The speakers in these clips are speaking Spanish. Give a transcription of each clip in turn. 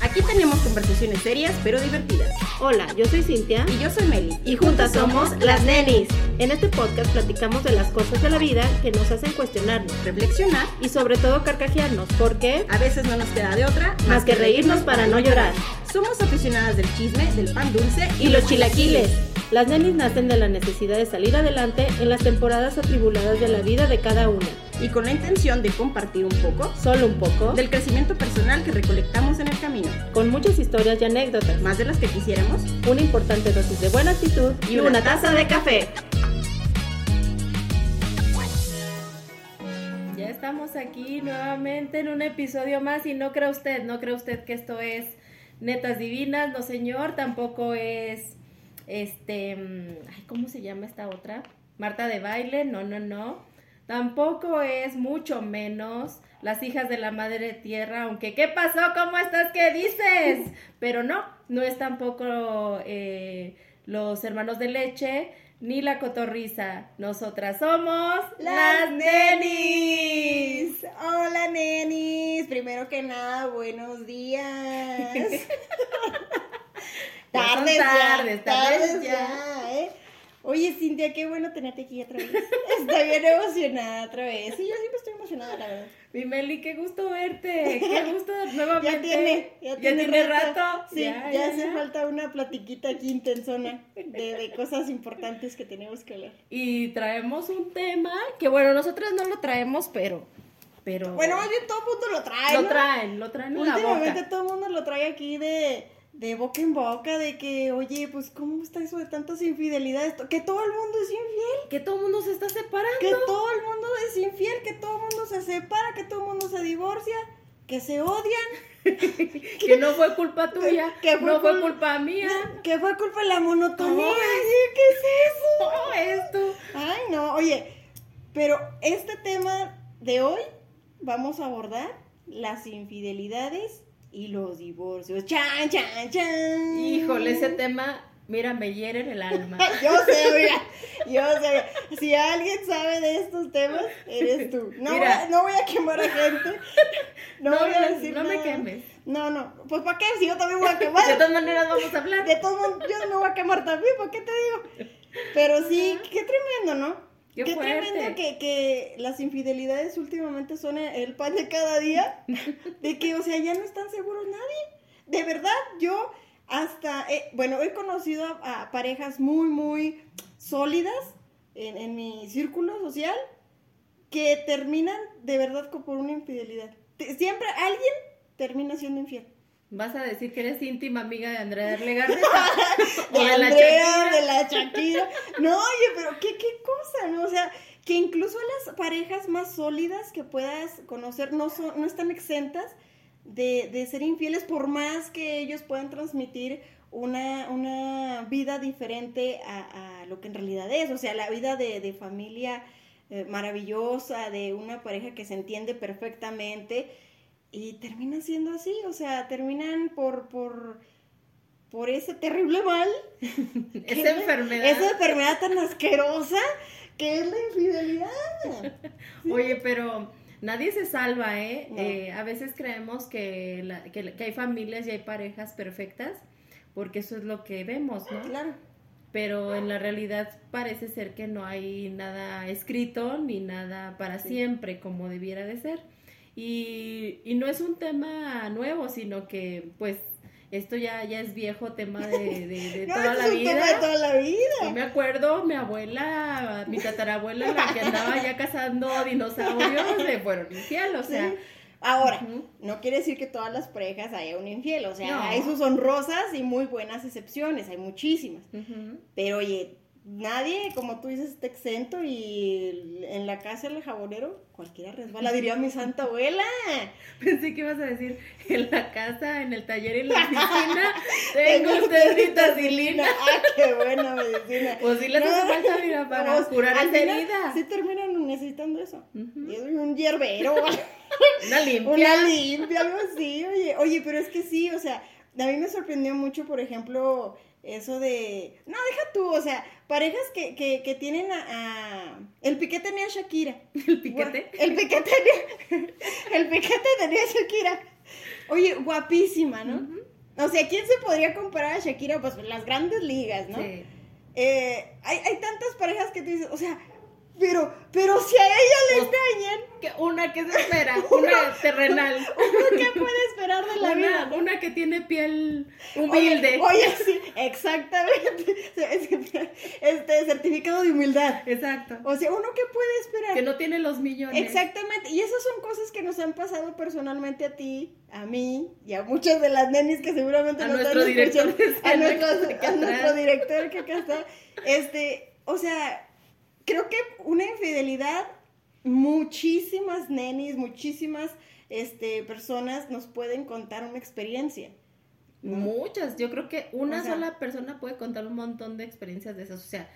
Aquí tenemos conversaciones serias pero divertidas. Hola, yo soy Cintia Y yo soy Meli. y juntas somos las nenis. En este podcast platicamos de las cosas de la vida que nos hacen cuestionarnos Reflexionar. y sobre todo carcajearnos, porque A veces no nos queda de otra más que reírnos para no llorar. Somos aficionadas del chisme, del pan dulce Y los chilaquiles. Las nenis nacen de la necesidad de salir adelante en las temporadas atribuladas de la vida de cada una. Y con la intención de compartir un poco Solo un poco, del crecimiento personal que recolectamos en el camino. con muchas historias y anécdotas, Más de las que quisiéramos. una importante dosis de buena actitud y una taza de café. Ya estamos aquí nuevamente en un episodio más y no cree usted, no cree usted que esto es netas divinas, no señor, tampoco es este, mm, ay, ¿cómo se llama esta otra? Marta de baile, no, no, no. Tampoco es mucho menos las hijas de la madre tierra, aunque ¿qué pasó? ¿Cómo estás? ¿Qué dices? Pero no, no es tampoco eh, los hermanos de leche ni la cotorriza. Nosotras somos las nenis. Hola nenis. Primero que nada, buenos días. Ya tardes, tardes, ya, tardes ya, ¿eh? Oye, Cintia, qué bueno tenerte aquí otra vez. Estoy bien emocionada otra vez. Sí, yo siempre estoy emocionada, la verdad. Mi Meli, qué gusto verte. Qué gusto nuevamente. Ya tiene, ya tiene, rato. Sí, ya, hace falta una platiquita aquí intensona de, de cosas importantes que tenemos que hablar. Y traemos un tema que, bueno, nosotros no lo traemos, pero. pero Bueno, más bien todo el mundo lo trae, lo ¿no? traen, lo traen en la Últimamente todo el mundo lo trae aquí de, de boca en boca, de que, oye, pues, ¿cómo está eso de tantas infidelidades? Que todo el mundo es infiel, Que todo el mundo se está separando. que todo el mundo es infiel, que todo el mundo se separa, que todo el mundo se divorcia, que se odian, Que no fue culpa tuya. Que fue no fue cul- culpa mía. que fue culpa de la monotonía. ¿Cómo Ay, ¿Qué es eso? ¿Cómo es tú? Ay, no, oye, pero este tema de hoy vamos a abordar las infidelidades y los divorcios. Chan, chan, chan. Híjole, ese tema, mira, me hiere en el alma. Yo sé, mira, yo sé. Si alguien sabe de estos temas, eres tú. No, voy, a, no voy a quemar a gente. No, No, voy a decir no me quemes. No, no, pues ¿para qué? Si yo también voy a De quemar. todas maneras vamos a hablar. De todos modos, yo me voy a quemar también, ¿para qué te digo? Pero sí, qué tremendo, ¿no? Qué Qué, tremendo que, que las infidelidades últimamente son el pan de cada día. De que, o sea, ya no están seguros nadie. De verdad, yo hasta, eh, bueno, he conocido a, a parejas muy, muy sólidas en, en mi círculo social que terminan de verdad por una infidelidad. Siempre alguien termina siendo infiel. ¿Vas a decir que eres íntima amiga de Andrea Legarde? de o de la Andrea, de la Shakira. No, oye, pero qué, qué cosa, ¿no? O sea, que incluso las parejas más sólidas que puedas conocer no, son, no están exentas de, de ser infieles por más que ellos puedan transmitir una, una vida diferente a, a lo que en realidad es. O sea, la vida de, de familia eh, maravillosa, de una pareja que se entiende perfectamente y termina siendo así, o sea, terminan por... por por ese terrible mal. Esa enfermedad. Esa enfermedad tan asquerosa que es la infidelidad. Oye, pero nadie se salva, ¿eh? No. Eh, a veces creemos que, la- que, que hay familias y hay parejas perfectas, porque eso es lo que vemos, ¿no? Claro. Pero en la realidad parece ser que no hay nada escrito ni nada para Sí. siempre como debiera de ser. Y, y no es un tema nuevo, sino que pues esto ya, ya es viejo tema de, de- de No, toda este la es un tema de vida. toda la Yo vida. me acuerdo, mi abuela, mi tatarabuela, la que andaba ya cazando dinosaurios, le fueron infiel, o sea. Sí. Ahora, no quiere decir que todas las parejas haya un infiel, o sea, No. hay sus honrosas y muy buenas excepciones, hay muchísimas. Pero oye, nadie, como tú dices, está exento y en la casa del jabonero cualquiera resbala, diría mi santa abuela. Pensé que ibas a decir en la casa, en el taller y en la oficina, tengo usted vitacilina. Ah, qué buena medicina. Pues sí les hace falta, mira, para Vamos, curar esa herida. Sí terminan necesitando eso. Ujú. Y es un hierbero, Una limpia. una limpia, algo así, oye. Oye, pero es que sí, o sea, a mí me sorprendió mucho, por ejemplo, eso de... No, deja tú, o sea, parejas que, que, que tienen a, a- El Piqué tenía a Shakira. ¿El piquete? El Piqué tenía... El Piqué tenía a Shakira. Oye, guapísima, ¿no? O sea, ¿quién se podría comparar a Shakira? Pues las grandes ligas, ¿no? Sí. Eh, hay, hay tantas parejas que te dicen, o sea, pero, pero si a ella le engañan. Que una que se espera, una terrenal. Uno que puede esperar de la vida. Una que tiene piel humilde. Oye, sí, exactamente. Este certificado de humildad. Exacto. O sea, uno que puede esperar. Que no tiene los millones. Exactamente. Y esas son cosas que nos han pasado personalmente a ti, a mí y a muchas de las nenis que seguramente a nuestro director. A, nuestro, a nuestro director que acá está. Este, o sea creo que una infidelidad, muchísimas nenis, muchísimas este, personas nos pueden contar una experiencia. Muchas, yo creo que una sola persona puede contar un montón de experiencias de esas, o sea,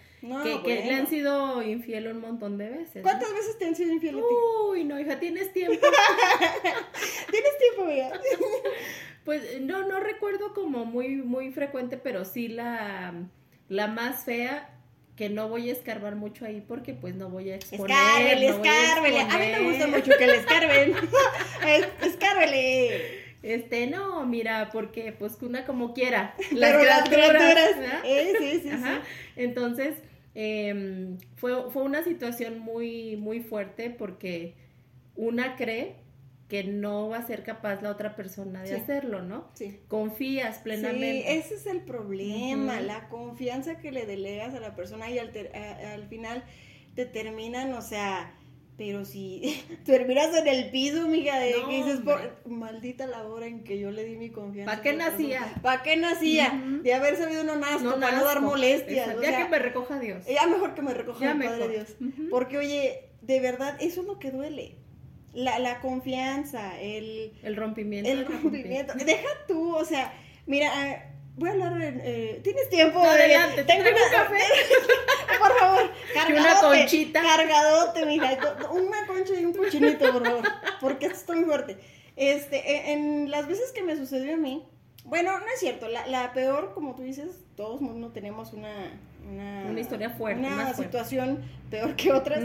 que, le han sido infiel un montón de veces. ¿Cuántas veces te han sido infiel? Uy, no, hija, tienes tiempo. ¿Tienes tiempo, hija? pues no, no recuerdo como muy, muy frecuente, pero sí la, la más fea que no voy a escarbar mucho ahí porque pues no voy a exponer. Escárvele, escárvele. A, mí me gusta mucho que le escarben. escárvele. Este, no, mira, porque pues una como quiera. Las criaturas. Eh, sí, sí, sí. Entonces, eh, fue, fue una situación muy, muy fuerte porque una cree que no va a ser capaz la otra persona de hacerlo, ¿no? Sí. Confías plenamente. Sí, ese es el problema, la confianza que le delegas a la persona y al, al final te terminan, o sea, pero si terminas en el piso, mija, de que dices, maldita la hora en que yo le di mi confianza. ¿Para qué nacía? ¿Para qué nacía? De haber sabido no nasto, no para no dar molestias. ya que me recoja Dios. Ya mejor que me recoja el Padre Dios. Porque, oye, de verdad, eso es lo que duele la, la confianza, el... El rompimiento. El rompimiento. Deja tú, o sea, mira, ah, voy a hablar, eh, ¿tienes tiempo? adelante, tengo un café. por favor, cargadote. Una conchita. Cargadote, mija, una concha y un cochinito, por favor, porque esto está muy fuerte. Este, e, en, las veces que me sucedió a mí, bueno, no es cierto, la, la peor, como tú dices, todos no tenemos una, una, una historia fuerte, una situación peor que otras.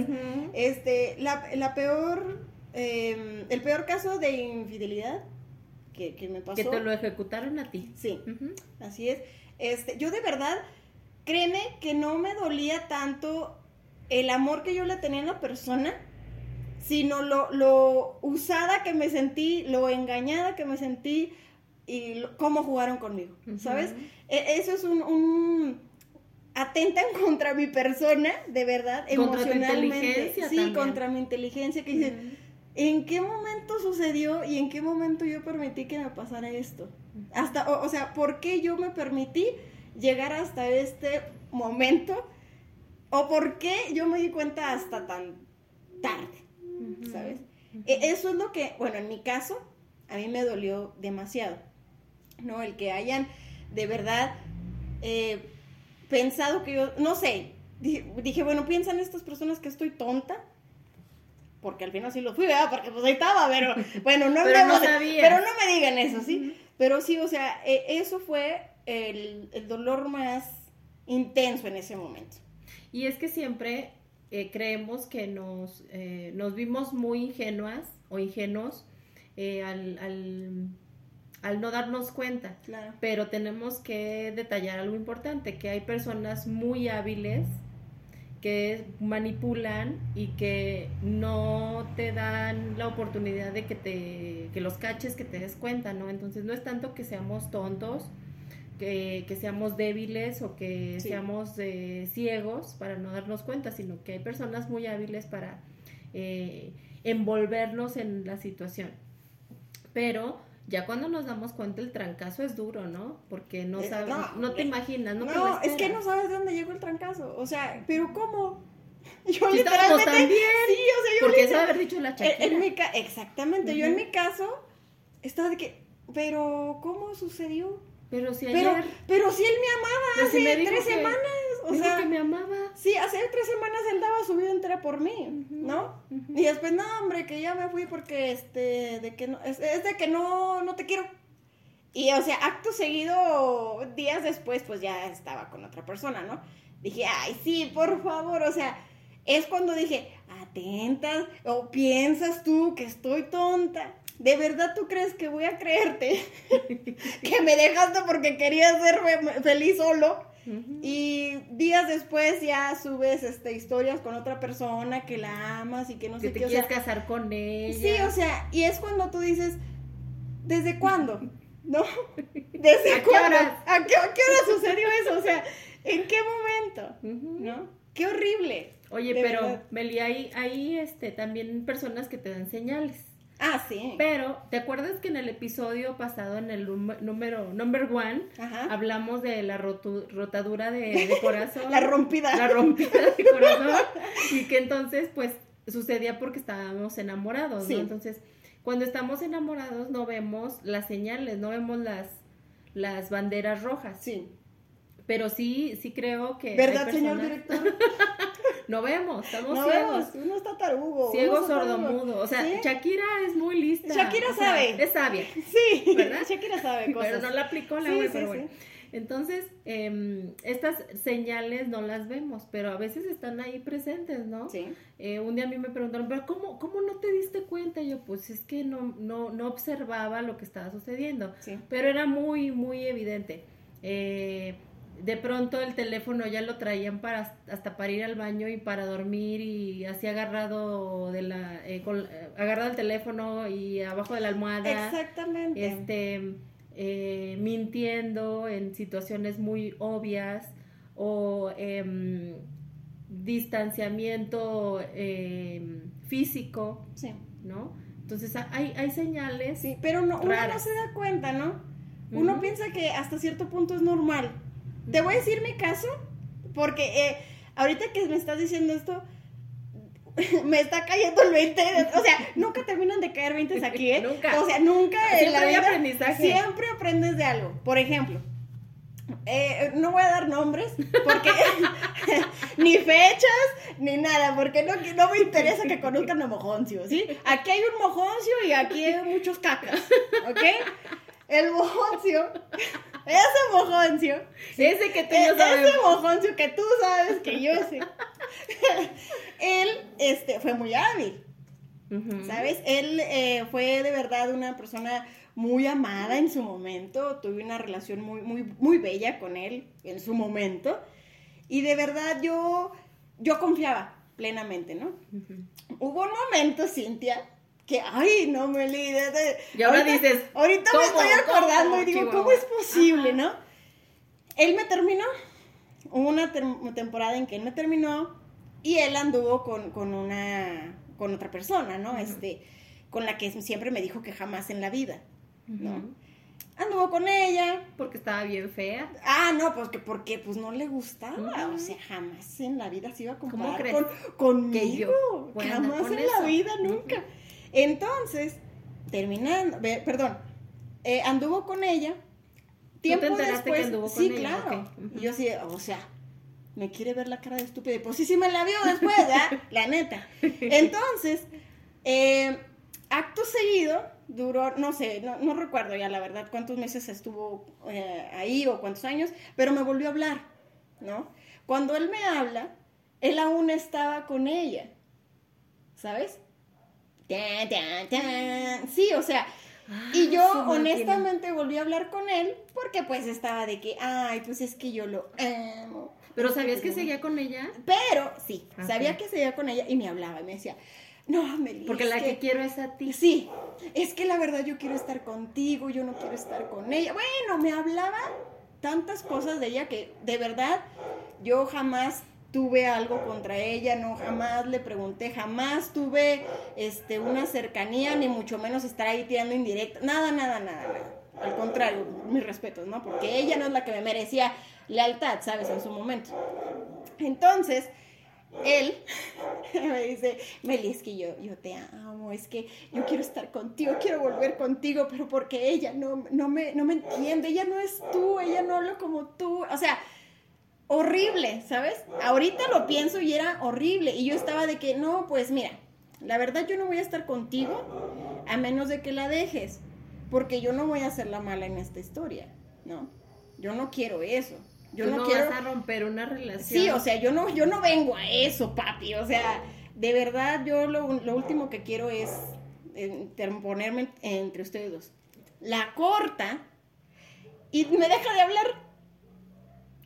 Este, la, la peor Em, el peor caso de infidelidad que, me pasó. Que te lo ejecutaron a ti. Sí, así es. Este, yo de verdad, créeme que no me dolía tanto el amor que yo le tenía a la persona, sino lo, lo usada que me sentí, lo engañada que me sentí y cómo jugaron conmigo, ¿sabes? E, eso es un, un atentan contra mi persona, de verdad, emocionalmente. sí, contra mi inteligencia, que dicen, ¿en qué momento sucedió y en qué momento yo permití que me pasara esto? Hasta, o, sea, ¿por qué yo me permití llegar hasta este momento? ¿O por qué yo me di cuenta hasta tan tarde? ¿Sabes? E, eso es lo que, bueno, en mi caso, a mí me dolió demasiado, ¿no? El que hayan de verdad eh, pensado que yo, no sé, dije, dije, bueno, piensan estas personas que estoy tonta, porque al final sí lo fui, ¿verdad? Porque pues ahí estaba, pero bueno, no, pero, no, pero no me digan eso, ¿sí? Pero sí, o sea, e, eso fue el, dolor más intenso en ese momento. Y es que siempre eh, creemos que nos, eh, nos vimos muy ingenuas o ingenuos eh, al, al, al, no darnos cuenta. Claro. Pero tenemos que detallar algo importante, que hay personas muy hábiles que manipulan y que no te dan la oportunidad de que te que los caches, que te des cuenta, ¿no? Entonces no es tanto que seamos tontos, que, seamos débiles o que seamos eh, ciegos para no darnos cuenta, sino que hay personas muy hábiles para eh, envolvernos en la situación. Pero ya cuando nos damos cuenta el trancazo es duro, ¿no? Porque no eh, sabes, no, te eh, imaginas, no, no es que no sabes de dónde llegó el trancazo, o sea, pero ¿cómo? Yo literalmente también. Sí, o sea, yo Porque eso haber dicho la chica. En, mi exactamente, yo en mi caso estaba de que, pero ¿cómo sucedió? Pero si ayer... Pero, si él me amaba hace tres semanas. O sea, que me amaba. Sí, hace tres semanas él daba su vida entera por mí, ¿no? Y después, no, hombre, que ya me fui porque, este, de que no, es, de que no, no te quiero. Y, o sea, acto seguido, días después, pues ya estaba con otra persona, ¿no? Dije, ay, sí, por favor, o sea, es cuando dije, atentas, o piensas tú que estoy tonta. ¿De verdad tú crees que voy a creerte que me dejaste porque querías ser fe- feliz solo? Y días después ya subes este, historias con otra persona que la amas y que no Que sé te qué. o quieres sea, casar con ella. Sí, o sea, y es cuando tú dices, ¿desde cuándo? ¿No? ¿Desde ¿A qué cuándo? horas? ¿A qué, a qué hora sucedió eso? O sea, ¿en qué momento? ¿No? Qué horrible. Oye, pero verdad. Meli, hay, hay este, también personas que te dan señales. Ah, sí. Pero, ¿te acuerdas que en el episodio pasado, en el número number one, Ajá. hablamos de la rotu- rotadura de, de corazón? La rompida. La rompida de corazón. y que entonces, pues, sucedía porque estábamos enamorados, Sí. ¿no? Entonces, cuando estamos enamorados no vemos las señales, no vemos las, las banderas rojas. Sí. Pero sí, sí creo que... ¿Verdad, señor director? No vemos, estamos No ciegos. vemos, uno está tarugo. Ciego, uno está sordo, tarugo. mudo. O sea, ¿Sí? Shakira es muy lista. Shakira o sea, sabe. es sabia. Sí, ¿Verdad? Shakira sabe cosas. Pero no la aplicó la Sí, pero sí. bueno. Entonces, em, estas señales no las vemos, pero a veces están ahí presentes, ¿no? Sí. Eh, un día a mí me preguntaron, pero cómo, ¿cómo no te diste cuenta? Y yo, pues es que no, no, no observaba lo que estaba sucediendo, Sí. pero era muy, muy evidente. Eh, de pronto el teléfono ya lo traían para hasta para ir al baño y para dormir y así agarrado de la eh, con- eh, agarrado el teléfono y abajo de la almohada Exactamente. este eh, mintiendo en situaciones muy obvias o em, distanciamiento em, físico, Sí. ¿no? Entonces ha- hay, hay señales. Sí, pero no, uno no se da cuenta, ¿no? Uno piensa que hasta cierto punto es normal. Te voy a decir mi caso, porque eh, ahorita que me estás diciendo esto, me está cayendo el 20. O sea, nunca terminan de caer 20 aquí, ¿eh? Nunca. O sea, nunca en Siempre la hay vida. aprendizaje. Siempre aprendes de algo. Por ejemplo, eh, no voy a dar nombres, porque ni fechas, ni nada, porque no, no me interesa que conozcan a Mojoncio, ¿sí? Aquí hay un Mojoncio y aquí hay muchos cacas, ¿ok? El Mojoncio, ese Mojoncio, Ese que tú e- sabes. ese Mojoncio que tú sabes que yo sé, él este, fue muy hábil. ¿Sabes? Él eh, fue de verdad una persona muy amada en su momento, tuve una relación muy, muy, muy bella con él en su momento, y de verdad yo, yo confiaba plenamente, ¿no? Hubo un momento, Cintia, que, ay, no me olvidé de... Y ahora ahorita- dices, Ahorita me estoy acordando ¿Cómo, y digo, Chihuahua? ¿cómo es posible, Ajá. no? Él me terminó, hubo una tem- temporada en que él me terminó y él anduvo con, con una, con otra persona, ¿no? Este, con la que siempre me dijo que jamás en la vida. Anduvo con ella, Porque estaba bien fea. Ah, no, pues que porque pues no le gustaba, o sea, jamás en la vida se iba a ¿Cómo comparar crees? con, conmigo, Que yo jamás en eso. la vida, nunca. Entonces, terminando, perdón, eh, anduvo con ella, tiempo enteraste que después, anduvo con sí, ella? claro, Ok, ujú. y yo sí, o sea, me quiere ver la cara de estúpida, y pues sí, sí me la vio después, ¿verdad? la neta. Entonces, eh, acto seguido, duró, no sé, no, no recuerdo ya la verdad cuántos meses estuvo eh, ahí o cuántos años, pero me volvió a hablar, ¿no? Cuando él me habla, él aún estaba con ella, ¿sabes? Tan, tan, tan. Sí, o sea, y Ah, yo su máquina. honestamente volví a hablar con él porque pues estaba de que, ay, pues es que yo lo amo. Pero Es ¿sabías que yo- seguía con ella? Pero sí, Ok. sabía que seguía con ella y me hablaba y me decía, no, Meli, Porque la que quiero es a ti. Sí, es que la verdad yo quiero estar contigo, yo no quiero estar con ella. Bueno, me hablaba tantas cosas de ella que de verdad yo jamás tuve algo contra ella, no jamás le pregunté, jamás tuve este una cercanía ni mucho menos estar ahí tirando indirecta, nada, nada, nada, nada. Al contrario, mis respetos, ¿no? Porque ella no es la que me merecía lealtad, ¿sabes? En su momento. Entonces, él me dice, Meli, es que yo, yo te amo, es que yo quiero estar contigo, quiero volver contigo, pero porque ella no, no, me, no me entiende, ella no es tú, ella no habla como tú, o sea, horrible, ¿sabes? Ahorita lo pienso y era horrible, y yo estaba de que, no, pues mira, la verdad yo no voy a estar contigo a menos de que la dejes, porque yo no voy a ser la mala en esta historia, ¿no? Yo no quiero eso. Yo Tú no, no quiero vas a romper una relación. Sí, o sea, yo no, yo no vengo a eso, papi. O sea, de verdad, yo lo, lo último que quiero es ponerme entre ustedes dos. La corta y me deja de hablar.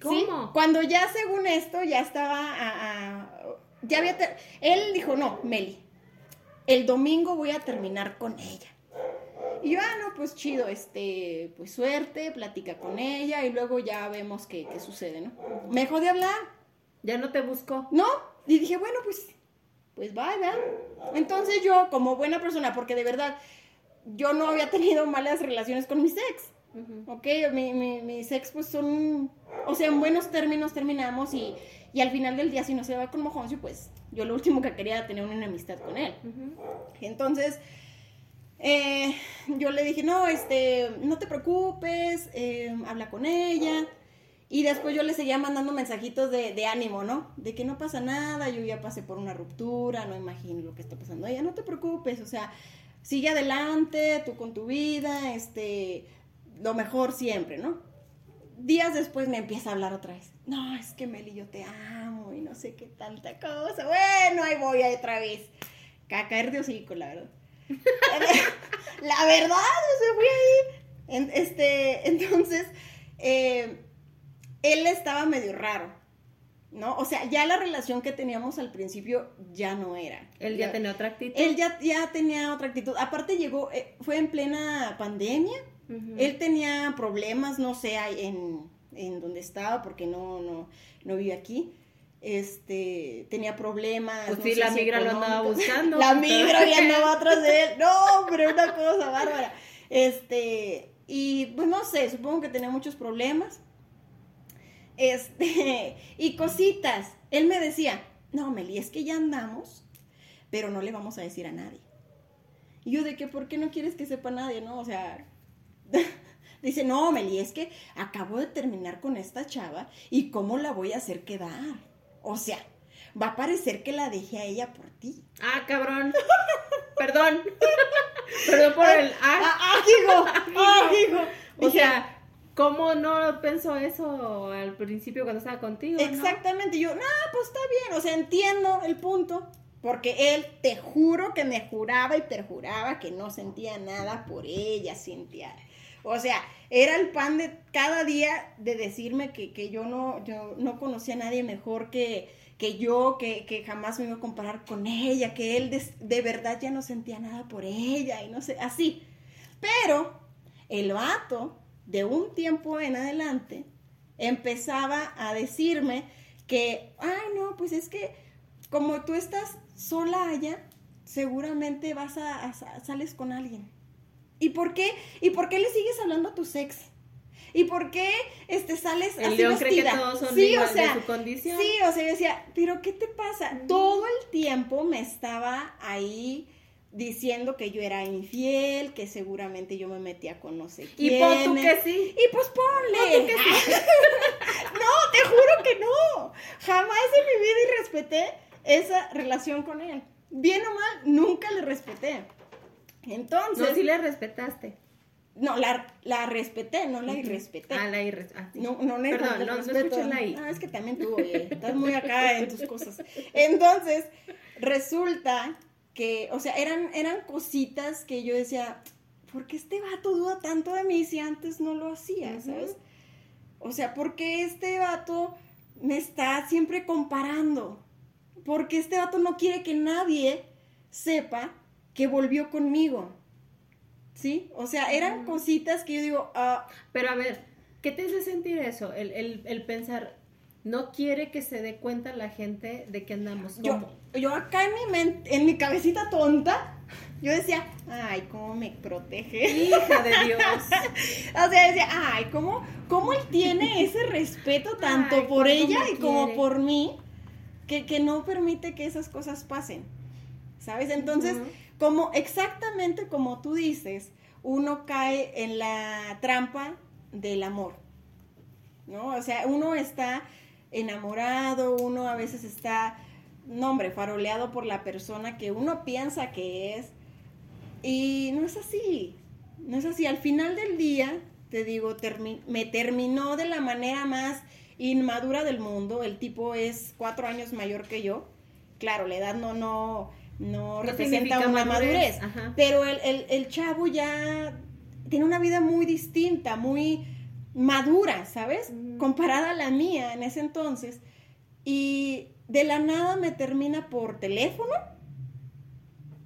¿Cómo? Cuando ya según esto ya estaba a, ya había él dijo, "No, Meli. El domingo voy a terminar con ella." Y yo, ah, no, pues chido, este, pues suerte, platica con ella y luego ya vemos qué, qué sucede, ¿no? Me dejó de hablar. ¿Ya no te buscó? No, y dije, bueno, pues, pues vaya. Entonces yo, como buena persona, porque de verdad, yo no había tenido malas relaciones con mis ex. Ok, mi, mi, mis ex pues son, o sea, en buenos términos terminamos y, y, al final del día si no se va con Mojoncio, pues yo lo último que quería era tener una enemistad con él. Entonces, eh, yo le dije, no, este, no te preocupes, eh, habla con ella. Y después yo le seguía mandando mensajitos de, ánimo, ¿no? De que no pasa nada, yo ya pasé por una ruptura, no imagino lo que está pasando ella, no te preocupes, o sea, sigue adelante, tú con tu vida, este, lo mejor siempre, ¿no? Días después me empieza a hablar otra vez. No, es que Meli, yo te amo y no sé qué tanta cosa. Bueno, ahí voy otra vez. A caer de hocico, la verdad. la verdad, se fue ahí. este, entonces, eh, él estaba medio raro, ¿no? O sea, ya la relación que teníamos al principio ya no era. Él ya, tenía otra actitud. Él ya, ya tenía otra actitud. Aparte llegó, eh, fue en plena pandemia. Él tenía problemas, no sé, en, en donde estaba, porque no, no, no vive aquí este, tenía problemas. Pues sí, la migra lo andaba buscando. la migra ya andaba atrás de él. No, hombre, una cosa bárbara. Este, y pues no sé, supongo que tenía muchos problemas. Este, y cositas. Él me decía, no, Meli, es que ya andamos, pero no le vamos a decir a nadie. Y yo de que, ¿por qué no quieres que sepa nadie, no? O sea, dice, no, Meli, es que acabo de terminar con esta chava y cómo la voy a hacer quedar. O sea, va a parecer que la dejé a ella por ti. Ah, cabrón. Perdón. Perdón por el. Ah, ah, ah, hijo. O sea, ¿cómo no pensó eso al principio cuando estaba contigo? Exactamente. Yo, no, pues está bien. O sea, entiendo el punto. Porque él, te juro que me juraba y perjuraba que no sentía nada por ella, Cintia. O sea, era el pan de cada día de decirme que, yo, no, yo no conocía a nadie mejor que, que yo, que, jamás me iba a comparar con ella, que él de, verdad ya no sentía nada por ella y no sé, así. Pero el vato, de un tiempo en adelante, empezaba a decirme que, ay, no, pues es que como tú estás sola allá, seguramente vas a sales con alguien. ¿Y por qué? ¿Y por qué le sigues hablando a tu ex? ¿Y por qué este, sales el así león cree que todos son sí, o sea, de su condición. Sí, o sea, yo decía, ¿pero qué te pasa? Todo el tiempo me estaba ahí diciendo que yo era infiel, que seguramente yo me metía con no sé quién. Y pon tú que sí. Y pues ponle. Que sí. no, te juro que no. Jamás en mi vida y respeté esa relación con él. Bien o mal, nunca le respeté. Entonces. No, sí la respetaste. No, la, la respeté, no la irrespeté. Ah, la irrespeté. Ah, no, no, no, Perdón, no, no escuché la I. Ah, es que también tú, oye, estás muy acá en tus cosas. Entonces, resulta que, o sea, eran, eran cositas que yo decía, ¿por qué este vato duda tanto de mí si antes no lo hacía, sabes? O sea, ¿por qué este vato me está siempre comparando? Porque este vato no quiere que nadie sepa que volvió conmigo. ¿Sí? O sea, eran cositas que yo digo, ah, pero a ver, ¿qué te hace sentir eso? El, pensar, no quiere que se dé cuenta la gente de que andamos. Yo, yo acá en mi mente, en mi cabecita tonta, yo decía, ay, cómo me protege. Hija de Dios. o sea, decía, ay, cómo, cómo él tiene ese respeto tanto por ella y como por mí, que, que, no permite que esas cosas pasen. ¿Sabes? Entonces, como exactamente como tú dices, uno cae en la trampa del amor, ¿no? O sea, uno está enamorado, uno a veces está, no hombre, faroleado por la persona que uno piensa que es, y no es así, no es así. Al final del día, te digo, me terminó de la manera más inmadura del mundo, el tipo es cuatro años mayor que yo, claro, la edad no, no, no, No representa una madurez. Pero el, el, el chavo ya tiene una vida muy distinta, muy madura, ¿sabes? Comparada a la mía en ese entonces. Y de la nada me termina por teléfono.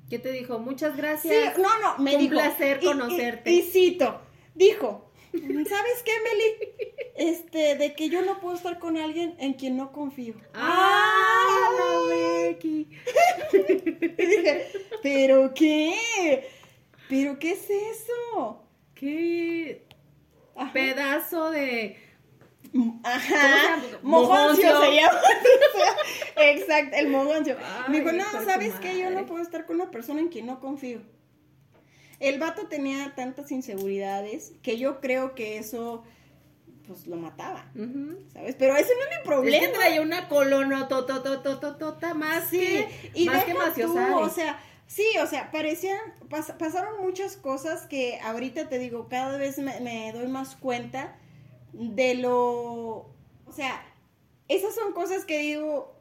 ¿Qué te dijo? Muchas Sí, gracias. no, no, me Un dijo. placer y- y- conocerte. Y, cito, dijo, ¿sabes qué, Meli? Este, de que yo no puedo estar con alguien en quien no confío. ¡Ah, la Becky! Dije, ¿pero qué? ¿Pero qué es eso? ¡Qué Ajá. pedazo de... Ajá. ¿Cómo se llama? Mojoncio se llama. Exacto, el mojoncio. Me dijo, no, ¿sabes qué? Yo no puedo estar con una persona en quien no confío. El vato tenía tantas inseguridades que yo creo que eso, pues, lo mataba. ¿sabes? Pero ese no es mi Es problema. que traía una colona tototototota más Sí, que... y más que tú, o sea, sí, o sea, parecían, pas- pasaron muchas cosas que ahorita te digo, cada vez me, me doy más cuenta de lo, o sea, esas son cosas que digo,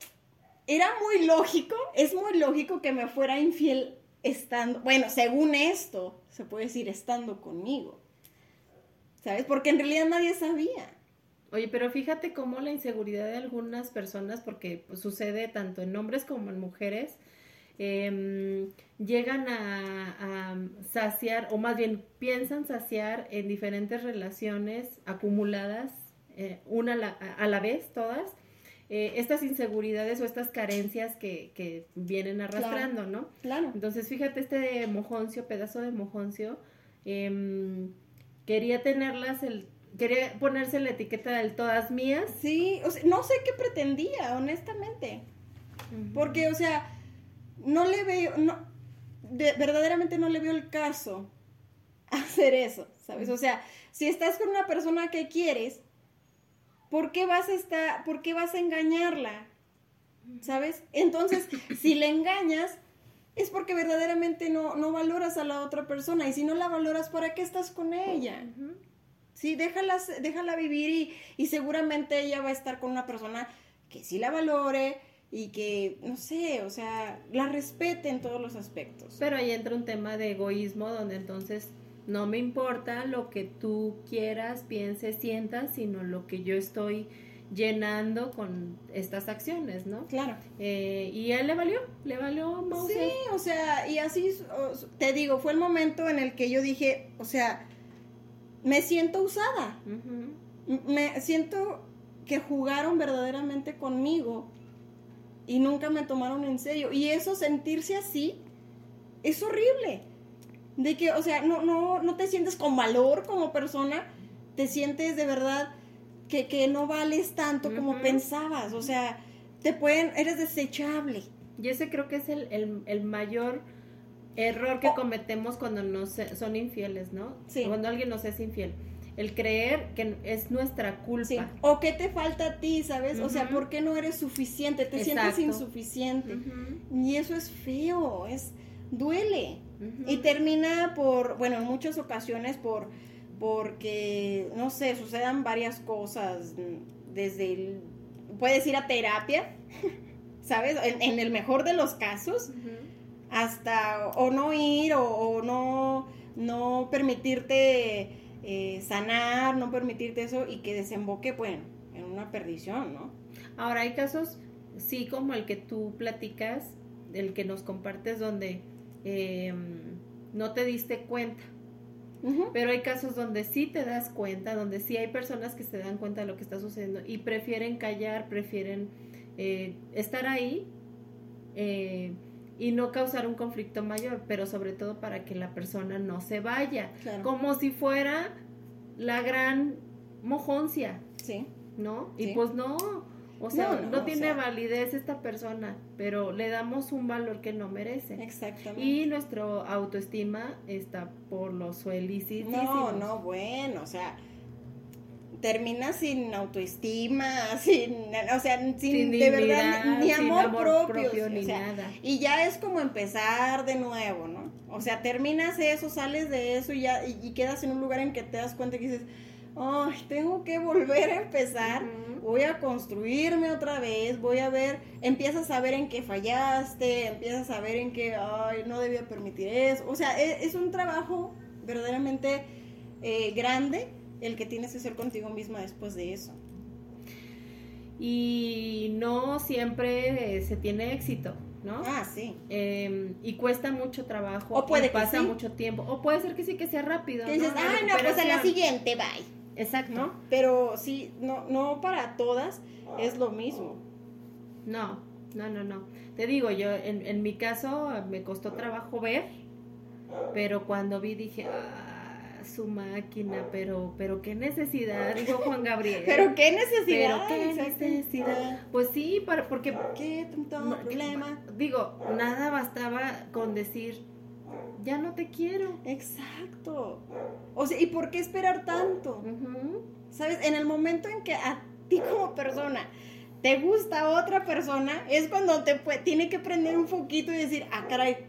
era muy lógico, es muy lógico que me fuera infiel estando, bueno, según esto, se puede decir estando conmigo, ¿sabes? Porque en realidad nadie sabía. Oye, pero fíjate cómo la inseguridad de algunas personas, porque pues, sucede tanto en hombres como en mujeres, em, llegan a, saciar, o más bien piensan saciar en diferentes relaciones acumuladas, eh, una a la, a la vez, todas, eh, estas inseguridades o estas carencias que, que vienen arrastrando, ¿no? Claro. Entonces, fíjate, este mojoncio, pedazo de mojoncio, em, quería tenerlas, el, quería ponerse la etiqueta del todas mías. Sí, o sea, no sé qué pretendía, honestamente. Porque, o sea, no le veo, no, de- verdaderamente no le veo el caso hacer eso, ¿sabes? O sea, si estás con una persona que quieres, ¿por qué vas a estar, por qué vas a engañarla? ¿Sabes? Entonces, si le engañas, es porque verdaderamente no, no valoras a la otra persona. Y si no la valoras, ¿para qué estás con ella? Sí, déjala, déjala vivir y, y seguramente ella va a estar con una persona que sí la valore y que, no sé, o sea, la respete en todos los aspectos. Pero ahí entra un tema de egoísmo donde entonces no me importa lo que tú quieras, pienses, sientas, sino lo que yo estoy llenando con estas acciones, ¿no? Claro. Eh, y a él le valió, le valió Sí, Mauser. o sea, y así, te digo, fue el momento en el que yo dije, o sea, me siento usada, me siento que jugaron verdaderamente conmigo y nunca me tomaron en serio. Y eso, sentirse así, es horrible. De que, o sea, no, no, no te sientes con valor como persona, te sientes de verdad que, que no vales tanto como pensabas. O sea, te pueden, eres desechable. Y ese creo que es el, el- el mayor error que O- cometemos cuando nos son infieles, ¿no? Sí. Cuando alguien nos es infiel. El creer que es nuestra culpa. Sí. O qué te falta a ti, ¿sabes? O sea. ¿por qué no eres suficiente? Te sientes insuficiente. Y eso es feo, es duele. Y termina por, bueno, en muchas ocasiones por, porque, no sé, sucedan varias cosas, mm, desde el, puedes ir a terapia, ¿sabes? En, en el mejor de los casos, hasta o no ir o, o no, no permitirte eh, sanar, no permitirte eso y que desemboque, bueno, en una perdición, ¿no? Ahora hay casos, sí, como el que tú platicas, el que nos compartes, donde eh, no te diste cuenta. Pero hay casos donde sí te das cuenta, donde sí hay personas que se dan cuenta de lo que está sucediendo y prefieren callar, prefieren eh, estar ahí eh, y no causar un conflicto mayor, pero sobre todo para que la persona no se vaya, Claro. como si fuera la gran mojoncia, Sí. ¿no? Sí. Y pues no, o sea, No, no, no, o tiene sea. validez esta persona, pero le damos un valor que no merece. Exactamente. Y nuestro autoestima está por los suelis. No, no, bueno, o sea, terminas sin autoestima, sin, o sea, sin, Sin de verdad ni amor, amor propio, propio, o ni sea, nada. y ya es como empezar de nuevo, ¿no? O sea, terminas eso, sales de eso y ya y, y quedas en un lugar en que te das cuenta que dices, ay, tengo que volver a empezar, voy a construirme otra vez, voy a ver, empiezas a ver en qué fallaste, empiezas a ver en qué, ay, no debía permitir eso. O sea, e, es, un trabajo verdaderamente eh, grande el que tienes que hacer contigo misma después de eso. Y no siempre se tiene éxito. ¿no? Ah, sí. Em, y cuesta mucho trabajo. O puede pasa mucho tiempo. O puede ser que sí que sea rápido. Que dices, ay, no, pues a la siguiente, bye. Exacto. Pero sí, no, no para todas es lo mismo. No, no, no, no. Te digo, yo en, en mi caso me costó trabajo ver, pero cuando vi dije, ah, su máquina, pero, pero qué necesidad, dijo Juan Gabriel. pero qué necesidad. Pero qué necesidad. Pues sí, para, porque... ¿Qué problema? Digo, nada bastaba con decir, ya no te quiero. Exacto. O sea, ¿y por qué esperar tanto? ¿Sabes? En el momento en que a ti como persona te gusta otra persona, es cuando te tiene que prender un poquito y decir, ah, caray,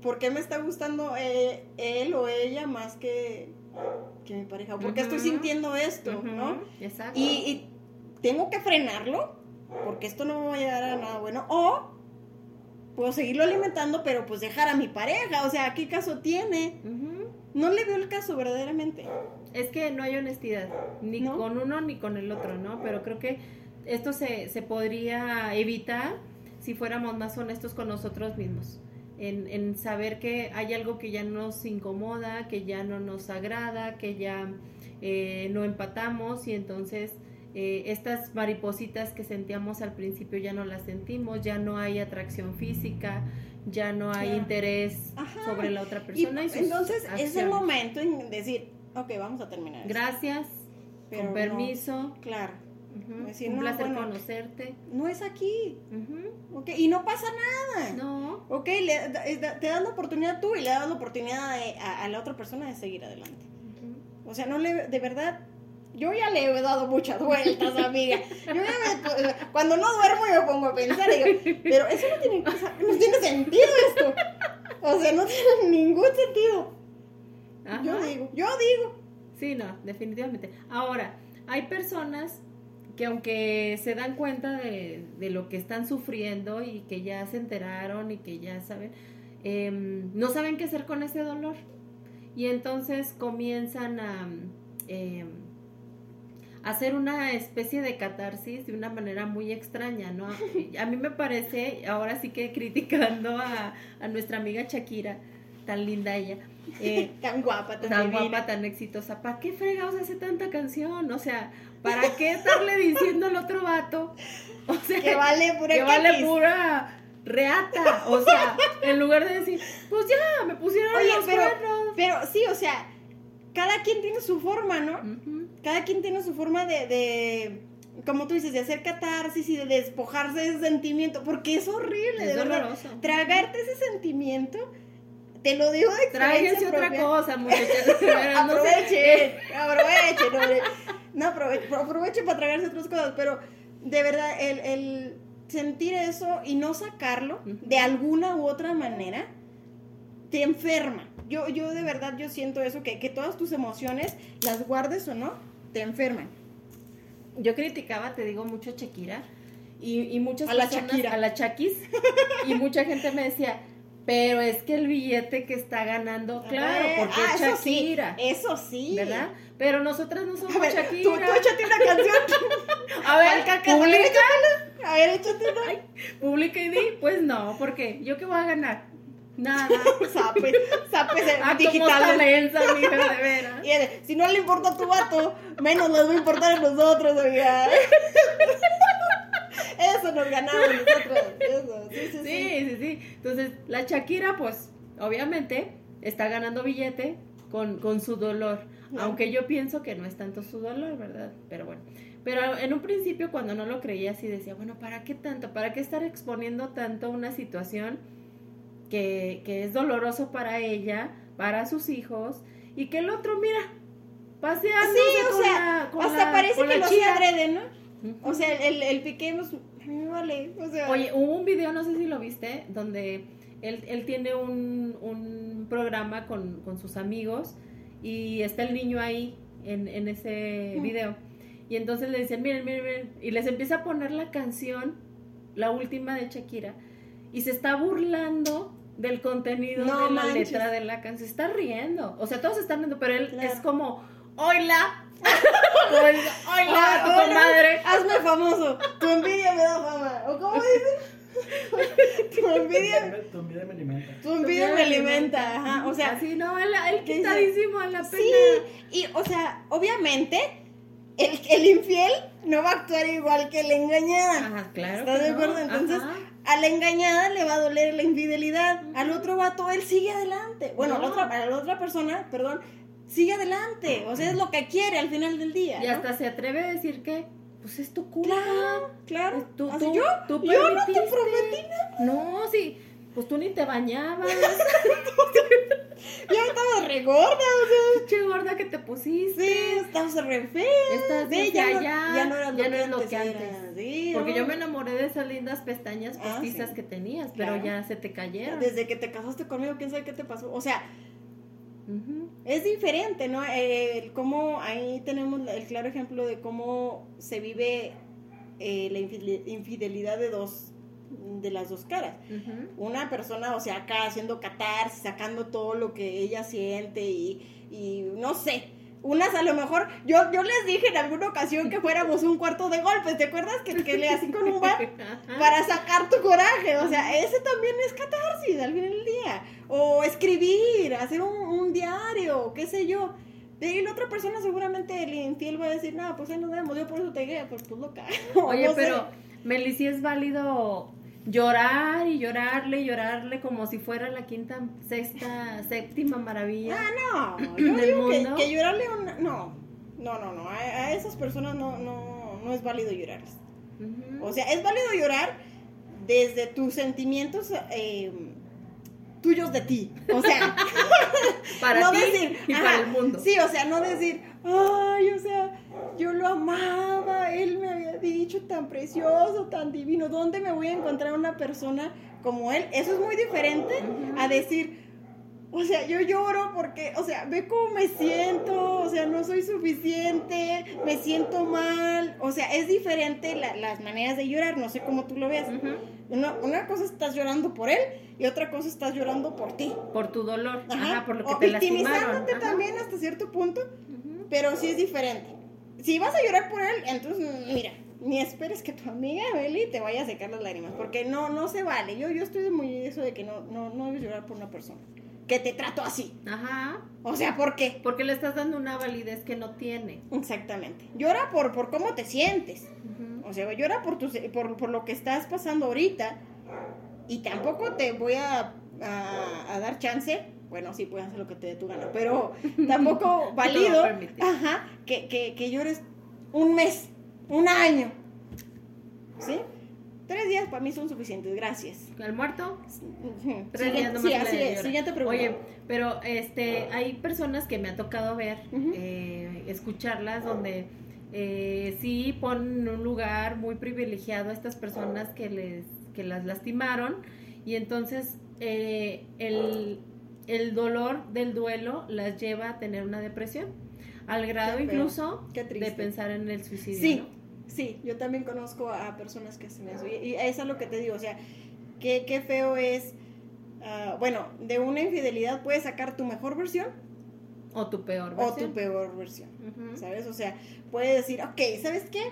¿por qué me está gustando eh, él o ella más que, que mi pareja? ¿Por qué estoy sintiendo esto? ¿no? Exacto. Y, tengo que frenarlo porque esto no me va a llegar a nada bueno. O puedo seguirlo alimentando, pero pues dejar a mi pareja. O sea, ¿qué caso tiene? No le veo el caso verdaderamente. Es que no hay honestidad, ni con uno ni con el otro, ¿no? Pero creo que esto se, se podría evitar si fuéramos más honestos con nosotros mismos en, saber que hay algo que ya nos incomoda, que ya no nos agrada, que ya eh, no empatamos y entonces eh, estas maripositas que sentíamos al principio ya no las sentimos, ya no hay atracción física, ya no hay interés sobre la otra persona. entonces es el momento en decir, ok, vamos a terminar. Gracias, con permiso. claro un placer conocerte. No es aquí. y no pasa nada. No. Ok, le, te das la oportunidad tú y le das la oportunidad a, la otra persona de seguir adelante. O sea, no le, de verdad, yo ya le he dado muchas vueltas, amiga. cuando no duermo yo me pongo a pensar, digo, pero eso no tiene, no tiene sentido esto. O sea, no tiene ningún sentido. Yo digo, yo digo. Sí, no, definitivamente. Ahora, hay personas que aunque se dan cuenta de, lo que están sufriendo y que ya se enteraron y que ya saben, em, no saben qué hacer con ese dolor. Y entonces comienzan a em, hacer una especie de catarsis de una manera muy extraña, ¿no? A mí me parece, ahora sí que criticando a, a nuestra amiga Shakira, tan linda ella. Eh, tan guapa, tan, tan guapa, tan exitosa. ¿Para qué fregados hace tanta canción? O sea, ¿Para qué estarle diciendo al otro vato? O sea, que vale pura que vale pura reata. O sea, en lugar de decir, pues ya, me pusieron los pero, pero sí, o sea, cada quien tiene su forma, ¿no? Cada quien tiene su forma de, de, como tú dices, de hacer catarsis y de despojarse de ese sentimiento, porque es horrible, es de verdad. Tragarte ese sentimiento te lo digo de experiencia otra cosa, muchachos. aprovechen, aprovechen. No, aproveche, aproveche para tragarse otras cosas, pero de verdad, el, sentir eso y no sacarlo de alguna u otra manera, te enferma. Yo, yo de verdad, yo siento eso, que, que todas tus emociones, las guardes o no, te enferman. Yo criticaba, te digo, mucho a Shakira y, y muchas a la Shakira. a la Chakis y mucha gente me decía, pero es que el billete que está ganando, claro, porque ah, es Shakira. Eso sí, ¿Verdad? Pero nosotras no somos Shakira. Tú, tú échate una canción. a ver, publica. A ver, échate una. publica y di, pues no, porque yo qué voy a ganar. Nada. Zapes, zapes ah, digitales. Mensa, mija, de veras. Y si no le importa a tu vato, menos les va a importar a nosotros, oiga. Eso nos ganamos nosotros. Eso. Sí, sí, sí, sí, Entonces, la Shakira, pues, obviamente, está ganando billete con, con su dolor. Aunque yo pienso que no es tanto su dolor, ¿verdad? Pero bueno. Pero en un principio, cuando no lo creía, sí decía, bueno, ¿para qué tanto? ¿Para qué estar exponiendo tanto una situación que, que es doloroso para ella, para sus hijos? Y que el otro, mira, paseando. Sí, o sea, hasta parece que lo hacía adrede, ¿no? O sea, el, el piqué, pues, vale. O sea. Oye, hubo un video, no sé si lo viste, donde él, él tiene un, un programa con, con, sus amigos y está el niño ahí en, en ese video. Y entonces le dicen, miren, miren, miren. Y les empieza a poner la canción, la última de Shakira. Y se está burlando del contenido No de la letra de la canción. Se está riendo. O sea, todos están riendo, pero él Claro. es como, oila, oila, tu comadre. Hazme famoso. Tu envidia me da fama. ¿O cómo dices? tu envidia, Tu envidia me alimenta. tu envidia me alimenta. Ajá. O sea, Así, no, él, él ¿qué quitadísimo a la pena. sí. Y, o sea, obviamente, el, el infiel no va a actuar igual que la engañada. Ajá, claro. ¿Estás de no. acuerdo? Entonces, Ajá. A la engañada le va a doler la infidelidad. Al otro vato, él sigue adelante. Bueno, a la No. otra, a la otra persona, perdón, sigue adelante. O sea, es lo que quiere al final del día. Y ¿no? hasta se atreve a decir que, pues es tu culpa. Claro, claro. Tú, tú- yo, tú yo no te prometí nada. No, sí. Pues tú ni te bañabas. Yo estaba re gorda, o Pinche gorda que te sea. pusiste. Sí, estabas re fea. Estás Sí, ya, no, ya, ya no eras ya lo, no que es lo antes que. Sí, Porque ¿no? yo me enamoré de esas lindas pestañas Ah, postizas sí. que tenías, Claro. pero ya se te cayeron. Desde que te casaste conmigo, quién sabe qué te pasó. O sea, es diferente, ¿no? Eh, El cómo ahí tenemos el claro ejemplo de cómo se vive eh, la infidel- infidelidad de dos de las dos caras. Una persona, o sea, acá haciendo catarsis, sacando todo lo que ella siente y, y no sé. Unas a lo mejor, yo, yo les dije en alguna ocasión que fuéramos un cuarto de golpes, ¿te acuerdas? Que, que le así con un bar para sacar tu coraje. O sea, ese también es catarsis al final del día. O escribir, hacer un, un diario, qué sé yo. Y la otra persona seguramente el infiel va a decir, no, pues ahí nos vemos, yo por eso te dije, pues pues loca. Oye, no sé. pero sí es válido llorar y llorarle y llorarle como si fuera la quinta, sexta, séptima maravilla. Ah, no, yo del digo que, mundo. que llorarle a una- No, no, no, no. A, a esas personas no, no, no es válido llorarles. Ujú. O sea, es válido llorar desde tus sentimientos eh, tuyos de ti. O sea, para no ti decir, y ajá, para el mundo. Sí, o sea, no decir, ay, o sea, yo lo amaba, él me había dicho tan precioso, tan divino, ¿dónde me voy a encontrar una persona como él? Eso es muy diferente a decir, o sea, yo lloro porque, o sea, ve cómo me siento, o sea, no soy suficiente, me siento mal, o sea, es diferente la- las maneras de llorar, no sé cómo tú lo ves. Ujú. Una, una cosa estás llorando por él y otra cosa estás llorando por ti. Por tu dolor, Ajá, ajá, por lo que o te lastimaron. victimizándote Ajá. también hasta cierto punto, pero sí es diferente. Si vas a llorar por él, entonces mira, ni esperes que tu amiga Beli te vaya a secar las lágrimas, porque no, no se vale. Yo, yo estoy muy de eso de que no, no, no debes llorar por una persona que te trato así. Ajá. O sea, ¿por qué? Porque le estás dando una validez que no tiene. Exactamente. Llora por, por cómo te sientes. O sea, llora por, tu, por, por lo que estás pasando ahorita. Y tampoco te voy a, a- a dar chance. Bueno, sí, puedes hacer lo que te dé tu gana. Pero tampoco válido ajá, que, que, que llores un mes, un año. ¿Sí? Tres días para mí son suficientes. Gracias. ¿El muerto? Tres Siguiente- días nomás sí, así es. llora. Siguiente pregunta. Oye, pero este, hay personas que me ha tocado ver, eh, escucharlas, donde eh, sí ponen en un lugar muy privilegiado a estas personas que les que las lastimaron y entonces eh, el, el dolor del duelo las lleva a tener una depresión, al grado Qué incluso qué de pensar en el suicidio. Sí, ¿no? sí, yo también conozco a personas que hacen eso. Y, y eso es lo que te digo, o sea, qué, qué feo es, ah, bueno, de una infidelidad puedes sacar tu mejor versión O tu peor o versión. tu peor versión. ¿sabes? O sea, puedes decir, ok, ¿sabes qué?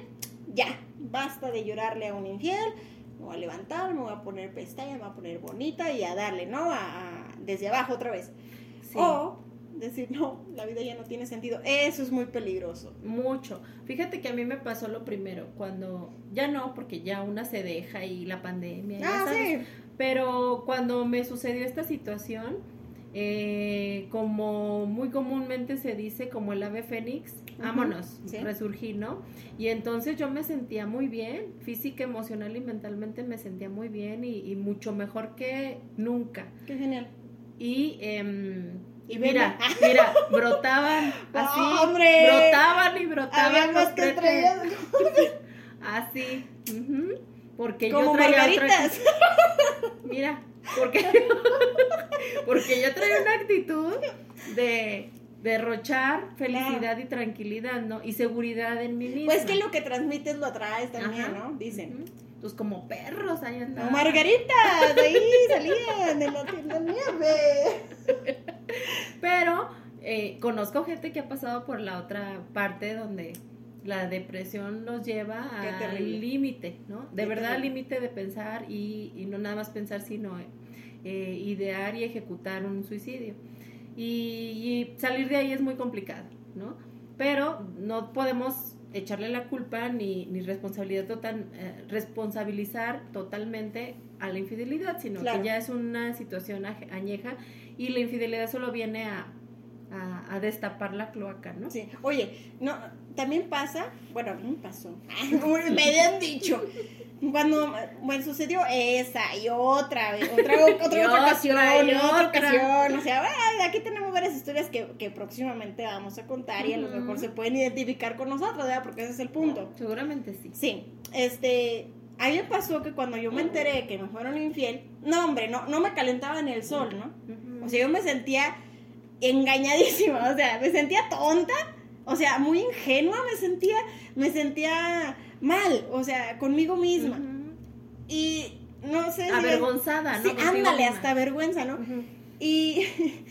Ya, basta de llorarle a un infiel, me voy a levantar, me voy a poner pestaña, me voy a poner bonita y a darle, ¿no? A, a- desde abajo otra vez. Sí. O decir, no, la vida ya no tiene sentido. Eso es muy peligroso. Mucho. Fíjate que a mí me pasó lo primero, cuando ya no, porque ya una se deja y la pandemia, ya Ah, sabes. sí. Pero cuando me sucedió esta situación, eh, como muy comúnmente se dice, como el ave fénix, vámonos, sí. resurgí, ¿no? Y entonces yo me sentía muy bien, física, emocional y mentalmente me sentía muy bien y, y mucho mejor que nunca. Qué genial. Y, em, Y mira, mira, brotaban así, ¡Hombre! brotaban y brotaban los que. Así, ujú, porque Como yo traía otra. Mira, porque, porque yo traía una actitud de derrochar felicidad y tranquilidad, ¿no? Y seguridad en mí misma. Pues que lo que transmites lo atraes también, Ajá. ¿no? Dicen. Pues como perros ahí andaban. Margarita, de ahí salían de la tienda nieve. Pero eh, conozco gente que ha pasado por la otra parte donde la depresión nos lleva al límite, ¿no? De Qué verdad al límite de pensar y, y no nada más pensar, sino eh, idear y ejecutar un suicidio. Y, y salir de ahí es muy complicado, ¿no? Pero no podemos echarle la culpa ni, ni responsabilidad total, eh, responsabilizar totalmente a la infidelidad, sino Claro. que ya es una situación añeja y la infidelidad solo viene a, a, a destapar la cloaca, ¿no? Sí. Oye, no, también pasa, bueno, a mí me pasó, me habían dicho, cuando, bueno, sucedió esa y otra, otra, otra, Y otra ocasión, otra, y y otra ocasión, o sea, bueno, aquí tenemos varias historias que, que próximamente vamos a contar y a lo mejor se pueden identificar con nosotros, ¿verdad? Porque ese es el punto. Seguramente sí. Sí, este, a mí me pasó que cuando yo me enteré que me fueron infiel, no, hombre, no, no me calentaba en el sol, ¿no? O sea, yo me sentía engañadísima, o sea, me sentía tonta, o sea, muy ingenua, me sentía, me sentía mal, o sea, conmigo misma. Y no sé si... Avergonzada, ¿no? Sí, ándale, misma. hasta vergüenza, ¿no? Y,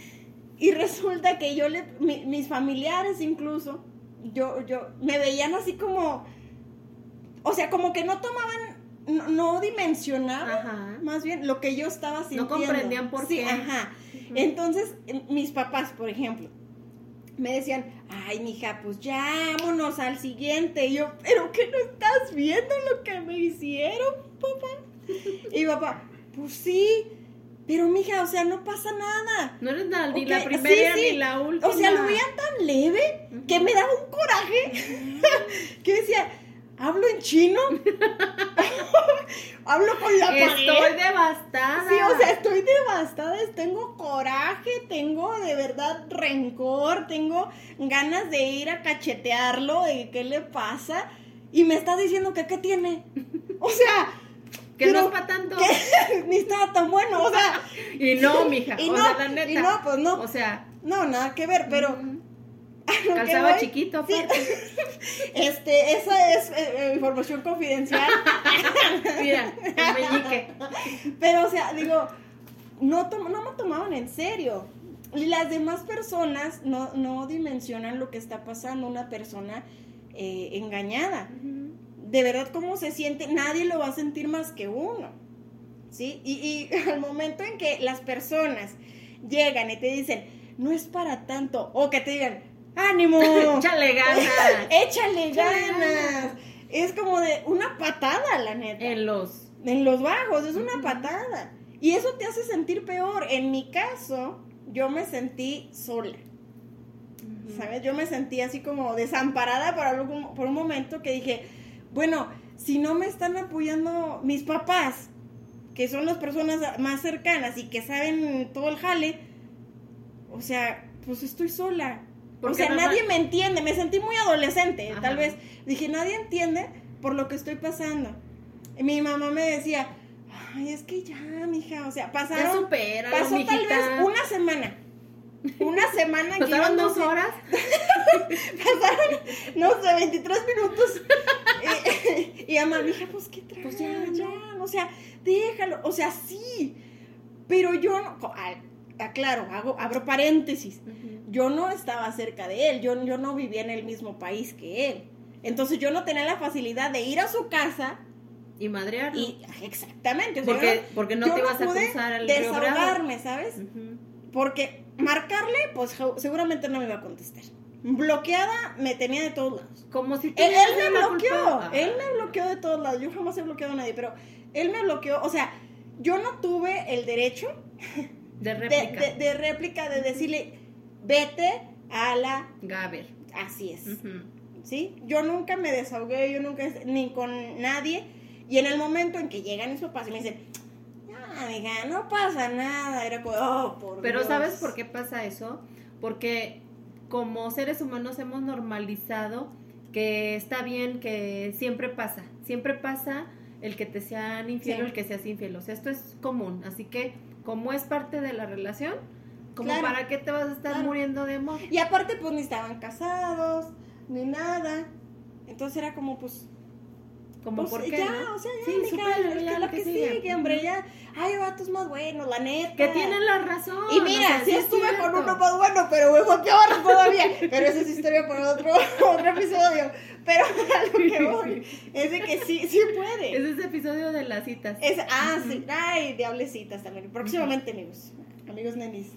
y resulta que yo le, mi- mis familiares incluso, yo, yo, me veían así como, o sea, como que no tomaban, no, no dimensionaban Ajá. más bien lo que yo estaba sintiendo. comprendían por Sí, qué. ajá. Entonces, mis papás, por ejemplo, me decían, ay, mija, pues ya, vámonos al siguiente. Y yo, pero que no estás viendo lo que me hicieron, papá. Y papá, pues sí, pero mija, o sea, no pasa nada. No eres la- ni la primera sí, sí. ni la última. O sea, lo veían tan leve que me daba un coraje que decía, ¿hablo en chino? ¿Hablo con la Estoy pared? devastada. Sí, o sea, estoy devastada, tengo coraje, tengo de verdad rencor, tengo ganas de ir a cachetearlo, de qué le pasa, y me está diciendo que qué tiene. O sea, que no es para tanto. ni estaba tan bueno, o sea, Y no, mija. y o no, sea, la neta. y no, pues no, O sea, no, nada que ver, pero calzaba chiquito, Sí. Este, esa es eh, eh, información confidencial. Mira, el meñique. Pero, o sea, digo, no, no me tomaban en serio. Y las demás personas no, no dimensionan lo que está pasando una persona eh, engañada. De verdad, cómo se siente, nadie lo va a sentir más que uno. ¿Sí? Y, y al momento en que las personas llegan y te dicen, no es para tanto, o que te digan, ánimo, Échale ganas. échale ganas. Es como de una patada, la neta. En los. En los bajos, es una patada. Y eso te hace sentir peor. En mi caso, yo me sentí sola. ¿Sabes? Yo me sentí así como desamparada por, algún- por un momento que dije, bueno, si no me están apoyando mis papás, que son las personas más cercanas y que saben todo el jale, o sea, pues estoy sola. O sea, nadie me entiende, me sentí muy adolescente, Ajá. tal vez. Dije, nadie entiende por lo que estoy pasando. Y mi mamá me decía, ay, es que ya, mija, o sea, Ya pasaron, supera, pasó tal vez una semana. Una semana que Pasaron yo no dos sé- horas. pasaron, no sé, 23 minutos. y, y mamá, mija, pues qué traes, Pues ya, ya, o sea, déjalo, o sea, sí, pero yo no, aclaro, hago, abro paréntesis, yo no estaba cerca de él, yo, yo no vivía en el mismo país que él. Entonces yo no tenía la facilidad de ir a su casa Y madrearlo. y exactamente, o sea, porque, yo no- porque no yo te ibas a cruzar Bravo. desahogarme, ¿sabes? Porque marcarle, pues seguramente no me iba a contestar. Bloqueada me tenía de todos lados. Como si Él, él me bloqueó, él me bloqueó de todos lados. Yo jamás he bloqueado a nadie, pero él me bloqueó. O sea, yo no tuve el derecho De réplica. de- de réplica de decirle, vete a la... Gaber. Así es. ¿Sí? Yo nunca me desahogué, yo nunca, ni con nadie. Y en el momento en que llegan mis papás y me dicen, no, amiga, no pasa nada. Era como, oh, por Pero Dios". ¿sabes por qué pasa eso? Porque como seres humanos hemos normalizado que está bien que siempre pasa, siempre pasa el que te sean infiel Sí. o el que seas infiel, o sea, esto es común, así que como es parte de la relación, Como Claro. para qué te vas a estar Claro. muriendo de amor. Y aparte, pues ni estaban casados, ni nada. Entonces era como, pues, Como pues, por qué, ya, ¿no? o sea, ya, Sí, mija, es que lo que sigue. sigue, hombre, ya. Hay vatos más buenos, la neta. Que tienen la razón. Y mira, o sea, sí es estuve con cierto. uno más bueno, pero me fue peor todavía. Pero esa es historia para otro, otro episodio. Pero a lo que voy es de que sí, sí puede. Es ese episodio de las citas. Es, ah, sí. Ay, diablecitas también. Próximamente, amigos. Amigos nenis.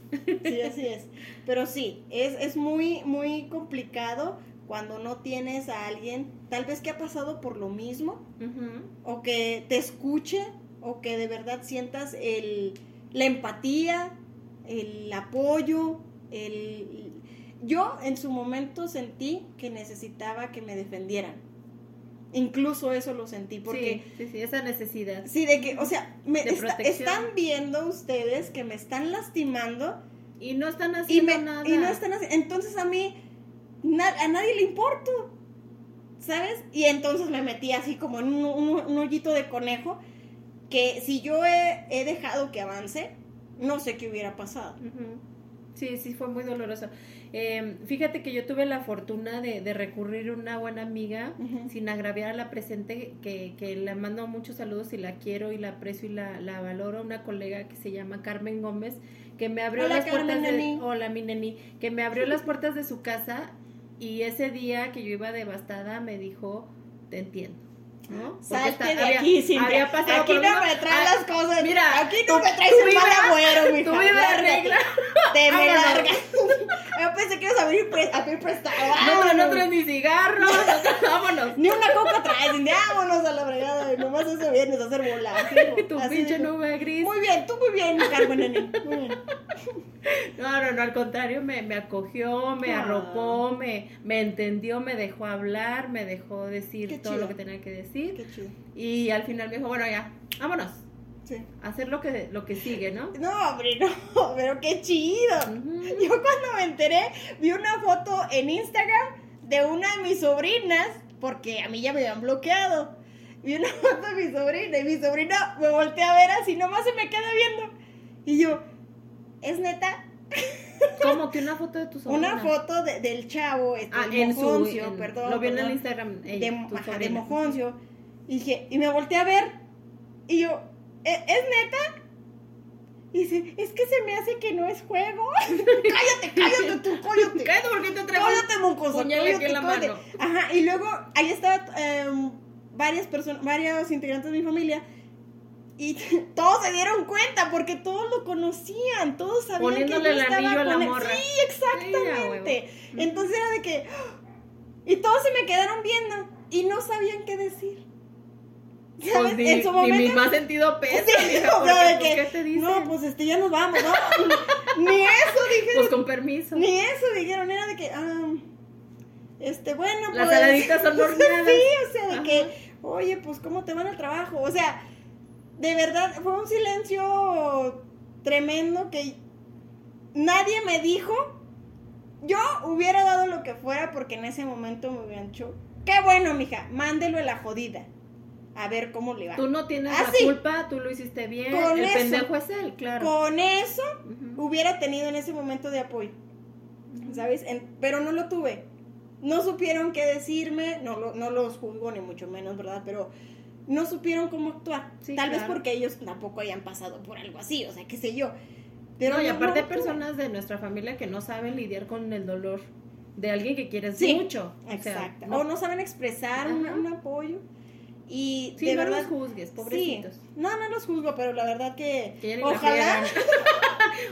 Sí, así es. Pero sí, es, es muy, muy complicado cuando no tienes a alguien, tal vez que ha pasado por lo mismo, Ujú. o que te escuche, o que de verdad sientas el, la empatía, el apoyo, el... Yo en su momento sentí que necesitaba que me defendieran. Incluso eso lo sentí, porque... Sí, sí, sí, esa necesidad. Sí, de que, o sea, me está- están viendo ustedes que me están lastimando Y no están y, haciendo me, nada. y no están haciendo. Entonces a mí, na- a nadie le importo, ¿sabes? Y entonces me metí así como en un, un- un hoyito de conejo que si yo he, he dejado que avance, no sé qué hubiera pasado. Sí, sí, fue muy doloroso. Eh, fíjate que yo tuve la fortuna de, de recurrir a una buena amiga, sin agraviar a la presente, que, que le mando muchos saludos y la quiero y la aprecio y la, la valoro, una colega que se llama Carmen Gómez, que me abrió Hola, las puertas de... neni. Hola, mi neni, que me abrió las puertas de su casa y ese día que yo iba devastada me dijo, te entiendo. ¿No? Salte de había- aquí, había pasado Aquí por no me traes Ah, las cosas. mira, aquí no tu- me traes el mal agüero, mija. Lárgate. arregla. Te me largas. Yo pensé que ibas a abrir, pre- a pedir prestado. No, no, traes ni cigarros, vámonos. Ni una coca traes. Vámonos a la fregada. Nomás eso vienes a hacer bola. Tu pinche nube gris. Muy bien, tú muy bien, Carmen. Muy bien. No, no, no, al contrario, me, me acogió, me Ah. arropó, me, me entendió, me dejó hablar, me dejó decir Qué todo chido. lo que tenía que decir. Qué chido. Y al final me dijo, bueno, ya, vámonos, Sí. hacer lo que, lo que sigue, ¿no? No, hombre, no. Pero qué chido. Yo cuando me enteré, vi una foto en Instagram de una de mis sobrinas, porque a mí ya me habían bloqueado. Vi una foto de mi sobrina y mi sobrina me voltea a ver así, nomás se me queda viendo. Y yo, ¿es neta? Como que una foto de tu sobrina. Una foto de- del chavo, este, Ah, de en su, Mojoncio, en- perdón. Lo vi en el. Instagram, de, ajá, de. Mojoncio. Y dije, y me volteé a ver. Y yo, ¿e- ¿es neta? Y dice, es que se me hace que no es juego. cállate, cállate tú, cállate. Cállate porque te traigo Cállate, mocoso. cállate, la mano. Ajá, y luego ahí estaban em, varias personas, varios integrantes de mi familia. Y todos se dieron cuenta porque todos lo conocían, todos sabían Poniéndole que yo el estaba anillo a la morra. Sí, Sí, exactamente. huevo. Entonces era de que y todos se me quedaron viendo y no sabían qué decir. ¿Sabes? Pues ni, en su ni mi momento más sentido pesa, Sí, mija, o sea, pues, que, ¿qué te dicen? No, pues este ya nos vamos, ¿no? ni eso dije, Pues con permiso. ni eso dijeron, era de que, ah, este, bueno, Las pues. saladitas son horneadas. sí, o sea, de Ajá. que, oye, pues, ¿cómo te van al trabajo? O sea, de verdad, fue un silencio tremendo que nadie me dijo. Yo hubiera dado lo que fuera porque en ese momento me dicho, qué bueno, mija, mándelo a la jodida. A ver cómo le va. Tú no tienes Ah, la culpa, tú lo hiciste bien, Con el eso. pendejo es él, claro. Con eso hubiera tenido en ese momento de apoyo, ¿sabes? En- pero no lo tuve. No supieron qué decirme, no, lo- no los juzgo ni mucho menos, ¿verdad? Pero no supieron cómo actuar. Sí, Tal vez claro. porque ellos tampoco hayan pasado por algo así, o sea, qué sé yo. Pero no, y aparte no hay personas de nuestra familia que no saben lidiar con el dolor de alguien que quieres Sí, mucho. O sea, Exacto. no- O no saben expresar un, un apoyo. Y sí, de no verdad. los juzgues, pobrecitos. Sí. No, no los juzgo, pero la verdad que. Que ojalá.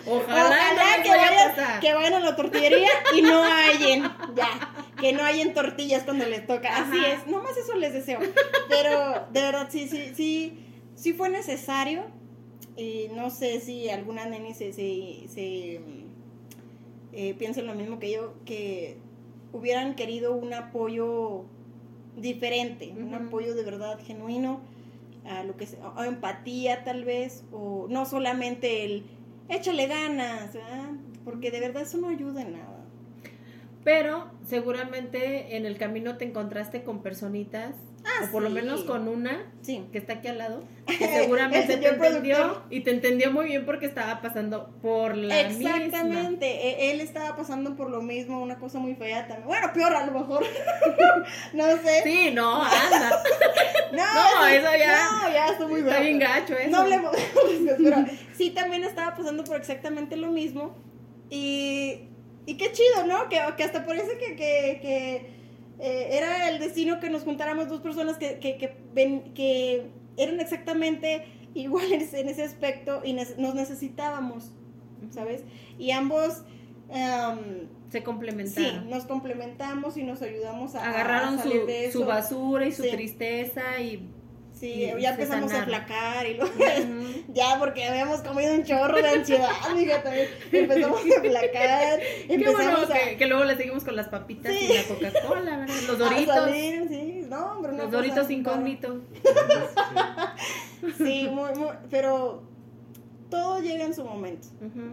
ojalá, que, vayan, que vayan a la tortillería y no hallen, ya, que no hallen tortillas cuando les toca. Así Ajá. es, nomás eso les deseo. Pero de verdad, sí, sí, sí, sí fue necesario. Y no sé si alguna neni se, se, se, eh, piensa lo mismo que yo, que hubieran querido un apoyo diferente, un apoyo de verdad genuino, a lo que empatía tal vez, o no solamente el échale ganas, ¿verdad? porque de verdad eso no ayuda en nada. Pero seguramente en el camino te encontraste con personitas o por lo menos con una Sí. que está aquí al lado, que seguramente te entendió productor. y te entendió muy bien porque estaba pasando por la misma. Exactamente, e- él estaba pasando por lo mismo, una cosa muy fea también. Bueno, peor a lo mejor. no sé. Sí, no, anda. No, No, eso ya- No, ya estoy muy Está bien gacho eso. No hablemos pero sí también estaba pasando por exactamente lo mismo. Y, y qué chido, ¿no? Que, que hasta parece que, que, que, eh, era el destino que nos juntáramos dos personas que, que, eran exactamente iguales en ese aspecto y nos necesitábamos, ¿sabes? Y ambos... em, Se Sí, complementaron. nos complementamos y nos ayudamos a, a Agarraron salir su, de eso. su basura y su Sí. tristeza y Sí, y ya empezamos a flacar y luego ya porque habíamos comido un chorro de ansiedad, también empezamos a flacar, Qué bueno empezamos a, que, que luego le seguimos con las papitas Sí. y la Coca-Cola, ¿verdad? Los doritos. salir, sí, no, hombre, una Los doritos incógnitos. Sí, muy, muy, pero todo llega en su momento.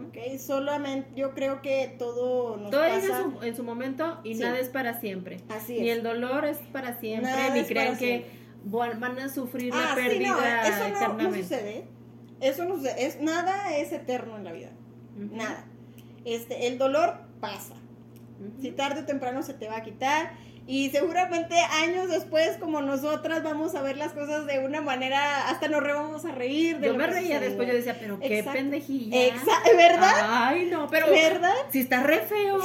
¿ok? Solamente, yo creo que todo nos Todo llega pasa, en su, en su momento y Sí. nada es para siempre. así Ni es. el dolor es para siempre, Nada ni crean que siempre. Van a sufrir la Ah, sí, pérdida no, eso no, sucede, eso no sucede, es, nada es eterno en la vida, nada. Este, el dolor pasa, si tarde o temprano se te va a quitar y seguramente años después como nosotras vamos a ver las cosas de una manera hasta nos re vamos a reír de Yo lo me que reía sucedió. después, yo decía, pero qué Exacto. pendejilla. Exa- ¿verdad? Ay, no, pero ¿verdad? si está re feo.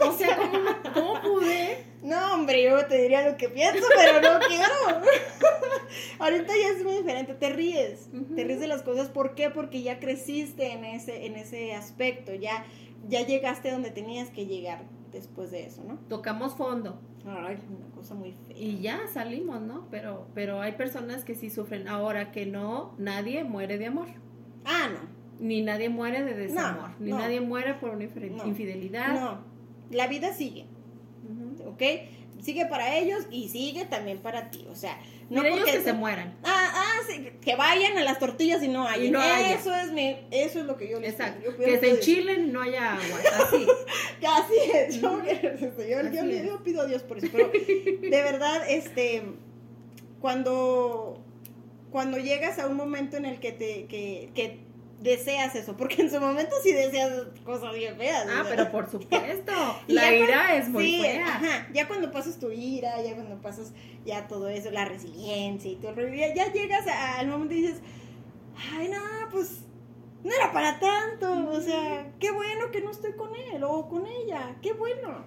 O sea, ¿cómo, cómo pude? No, hombre, yo te diría lo que pienso, pero no quiero. Ahorita ya es muy diferente, te ríes, te ríes de las cosas, ¿por qué? Porque ya creciste en ese en ese aspecto, ya ya llegaste donde tenías que llegar después de eso, ¿no? Tocamos fondo Una cosa muy fea. y ya salimos, ¿no? Pero, pero hay personas que sí sufren. Ahora que no, nadie muere de amor. Ah, no. Ni nadie muere de desamor. ni no. nadie muere por una infidelidad. No, la vida sigue, Ujú. ¿ok? Sigue para ellos y sigue también para ti, o sea, no Mira, ellos porque que se mueran. Ah, ah, sí, que vayan a las tortillas y no hay. Y no haya. Eso es mi, eso es lo que yo les Exacto. Yo Que se enchilen, no haya agua. Así. Así es, yo, yo, yo- es. yo pido a Dios por eso, pero de verdad, este, cuando, cuando llegas a un momento en el que te, que, que deseas eso, porque en su momento sí deseas cosas bien feas. Ah, pero por supuesto. La ira cuando- es muy sí, fea. Ajá, ya cuando pasas tu ira, ya cuando pasas ya todo eso, la resiliencia y todo el ya, ya llegas a- al momento y dices, ay, no, pues no era para tanto, o sea, qué bueno que no estoy con él o con ella, qué bueno,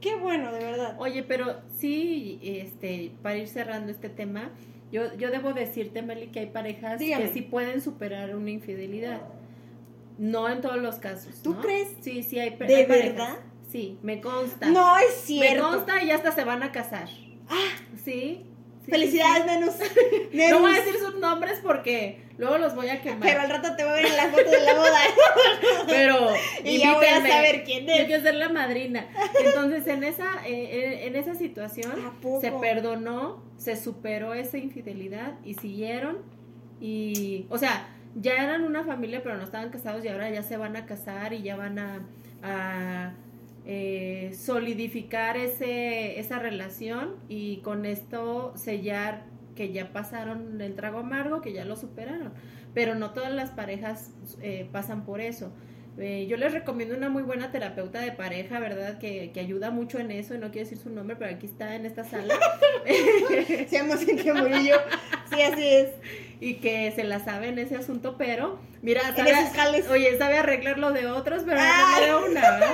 qué bueno, de verdad. Oye, pero sí, este, para ir cerrando este tema, yo, yo debo decirte, Meli, que hay parejas Dígame. que sí pueden superar una infidelidad. No en todos los casos. ¿Tú ¿no? crees? Sí, sí, hay, pa- ¿De hay parejas. verdad? Sí, me consta. No es me cierto. consta y hasta se van a casar. Ah, Sí. sí, felicidades, sí. No voy a decir sus nombres porque luego los voy a quemar. Pero al rato te voy a ver en las fotos de la boda. Pero Y ya voy a saber quién es. Yo quiero ser la madrina. Entonces, en esa, eh, en, en esa situación, se perdonó, se superó esa infidelidad y siguieron. Y, o sea, ya eran una familia, pero no estaban casados y ahora ya se van a casar y ya van a, a, eh, solidificar ese, esa relación y con esto sellar que ya pasaron el trago amargo, que ya lo superaron. Pero no todas las parejas eh, pasan por eso. Eh, yo les recomiendo una muy buena terapeuta de pareja, ¿verdad? Que, que ayuda mucho en eso, no quiero decir su nombre, pero aquí está en esta sala. Se llama Cintia Murillo. Sí, así es. y que se la sabe en ese asunto, pero mira, En sabe, oye, sabe arreglar lo de otros, pero Ah. no de una, ¿verdad?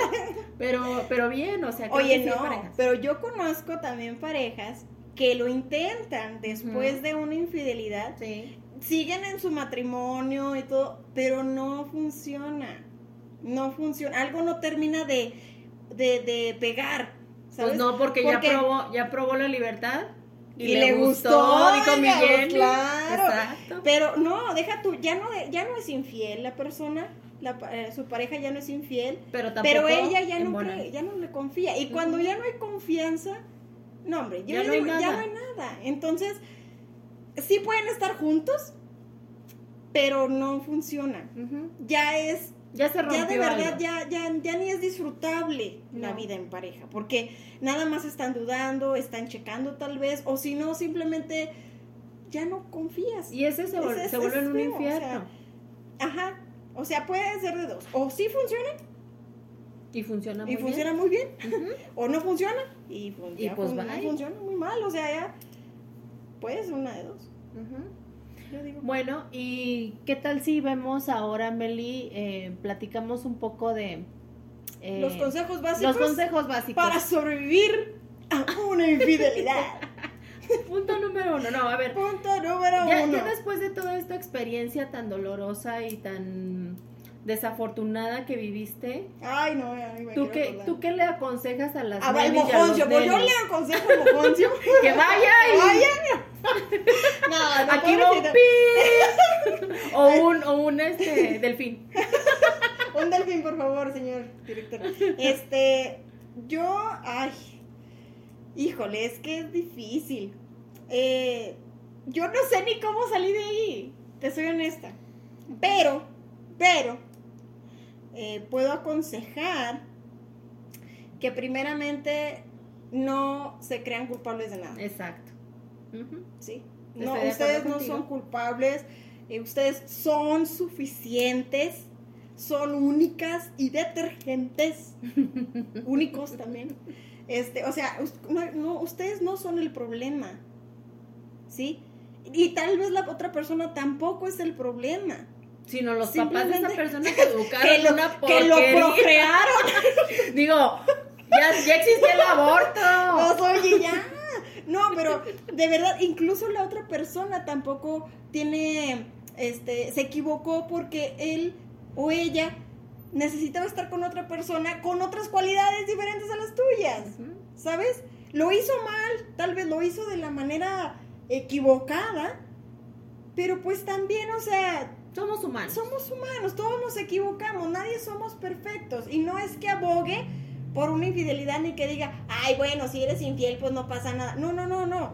Pero, pero bien, o sea, Oye, que hay no, parejas. pero yo conozco también parejas que lo intentan después Ujú. de una infidelidad, Sí. siguen en su matrimonio y todo, pero no funciona. No funciona. Algo no termina de, de, de pegar. ¿sabes? Pues no, porque, Porque- ya probó, ya probó la libertad y, Y le, le gustó, gustó, dijo mi oiga, Jenny. claro. Exacto. Pero no, deja tú, ya no, ya no es infiel la persona, la eh, su pareja ya no es infiel, Pero tampoco pero ella ya no cree, ya no le confía. Y cuando Ujú. ya no hay confianza, no hombre, yo Ya no hay digo, ya nada. no hay nada. Entonces, sí pueden estar juntos, pero no funciona. Ya es Ya se rompió ya de verdad ya, ya, ya ni es disfrutable la vida en pareja, porque nada más están dudando, están checando tal vez, o si no, simplemente ya no confías. Y ese se, Ese se vuelve es en un feo, o sea, infierno. Ajá, o sea, puede ser de dos, o sí funciona y funciona muy y bien. funciona muy bien, o no funciona y, fun- Y ya pues no bye. funciona muy mal, o sea, ya puede ser una de dos, Ujú. yo digo. Bueno, ¿y qué tal si vemos ahora, Meli, eh, platicamos un poco de... eh, los consejos básicos los consejos básicos. para sobrevivir a una infidelidad. Punto número uno, no, a ver. Punto número Ya, uno. ya después de toda esta experiencia tan dolorosa y tan desafortunada que viviste, Ay, no, ay, me ¿tú qué. ¿tú qué le aconsejas a las Ah, el y a los mojoncio, pues yo le aconsejo al mojoncio. Que vaya y... Vaya. No, no, Aquí va un pobrecito. pi. O un, o un este, delfín. Un delfín, por favor, señor director. Este, yo, ay, híjole, es que es difícil. Eh, yo no sé ni cómo salí de ahí, te soy honesta. Pero, pero, eh, puedo aconsejar que primeramente no se crean culpables de nada. Exacto. ¿sí? No, ustedes no contigo. son culpables, eh, ustedes son suficientes, son únicas y detergentes, únicos también. Este, o sea, us- no, no, ustedes no son el problema, ¿sí? Y tal vez la otra persona tampoco es el problema. Sino los papás de esa persona que educaron Que lo, una que lo porquería. procrearon. Digo, ya, ya existía el aborto. Pues, oye, ya. No, pero de verdad, incluso la otra persona tampoco tiene, este, se equivocó porque él o ella necesitaba estar con otra persona con otras cualidades diferentes a las tuyas. ¿sabes? Lo hizo mal, tal vez lo hizo de la manera equivocada, pero pues también, o sea, Somos humanos. somos humanos, todos nos equivocamos, nadie somos perfectos y no es que abogue por una infidelidad ni que diga, ay, bueno, si eres infiel pues no pasa nada. No, no, no, no.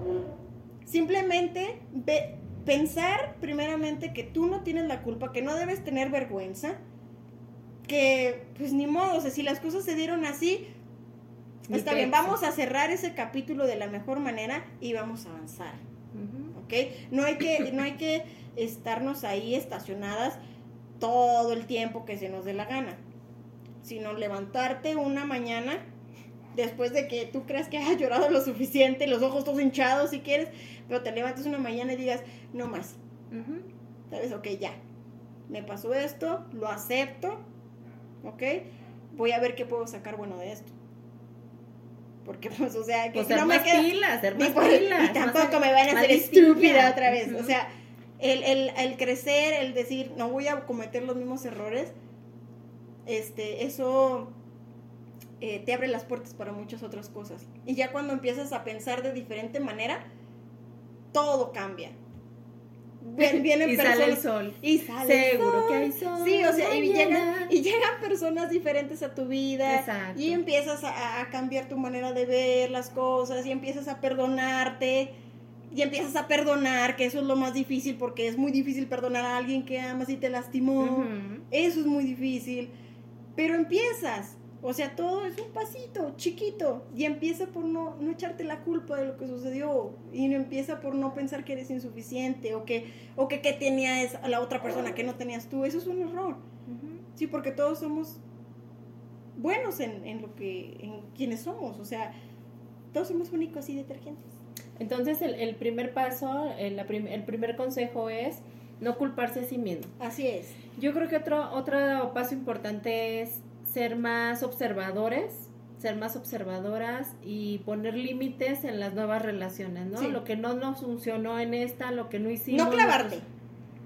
Simplemente ve- pensar primeramente que tú no tienes la culpa, que no debes tener vergüenza, que pues ni modo, o sea, si las cosas se dieron así, está bien, vamos a cerrar ese capítulo de la mejor manera y vamos a avanzar. ¿ok? No hay que, no hay que estarnos ahí estacionadas todo el tiempo que se nos dé la gana, sino levantarte una mañana después de que tú creas que has llorado lo suficiente, los ojos todos hinchados si quieres, pero te levantes una mañana y digas, no más, Ujú. ¿sabes? Ok, ya, me pasó esto, lo acepto, ¿ok? Voy a ver qué puedo sacar bueno de esto. Porque, pues, o sea, que Pues si no me queda... pilas, ser Y, más pues, pilas. y tampoco más- me van a hacer estúpida otra vez. Ujú. O sea, el, el, el crecer, el decir, no voy a cometer los mismos errores, este, eso eh, te abre las puertas para muchas otras cosas. Y ya cuando empiezas a pensar de diferente manera, todo cambia. Ven- Vienen y sale el personas- sol. y sale el Seguro sol. que hay sol. Sí, o sea, y llegan, y llegan personas diferentes a tu vida. Exacto. Y empiezas a, a cambiar tu manera de ver las cosas. Y empiezas a perdonarte. Y empiezas a perdonar, que eso es lo más difícil, porque es muy difícil perdonar a alguien que amas y te lastimó. Eso es muy difícil. Pero empiezas. O sea, todo es un pasito chiquito. Y empieza por no, no echarte la culpa de lo que sucedió. Y empieza por no pensar que eres insuficiente. O que, o que, que tenía esa- la otra persona que no tenías tú. Eso es un error. Sí, porque todos somos buenos en, en lo que, en quienes somos. O sea, todos somos únicos y detergentes. Entonces, el, el primer paso, el, la prim- el primer consejo es no culparse a sí mismo. Así es. Yo creo que otro, otro paso importante es ser más observadores, ser más observadoras y poner límites en las nuevas relaciones, ¿no? Sí. Lo que no nos funcionó en esta, lo que no hicimos. No clavarte.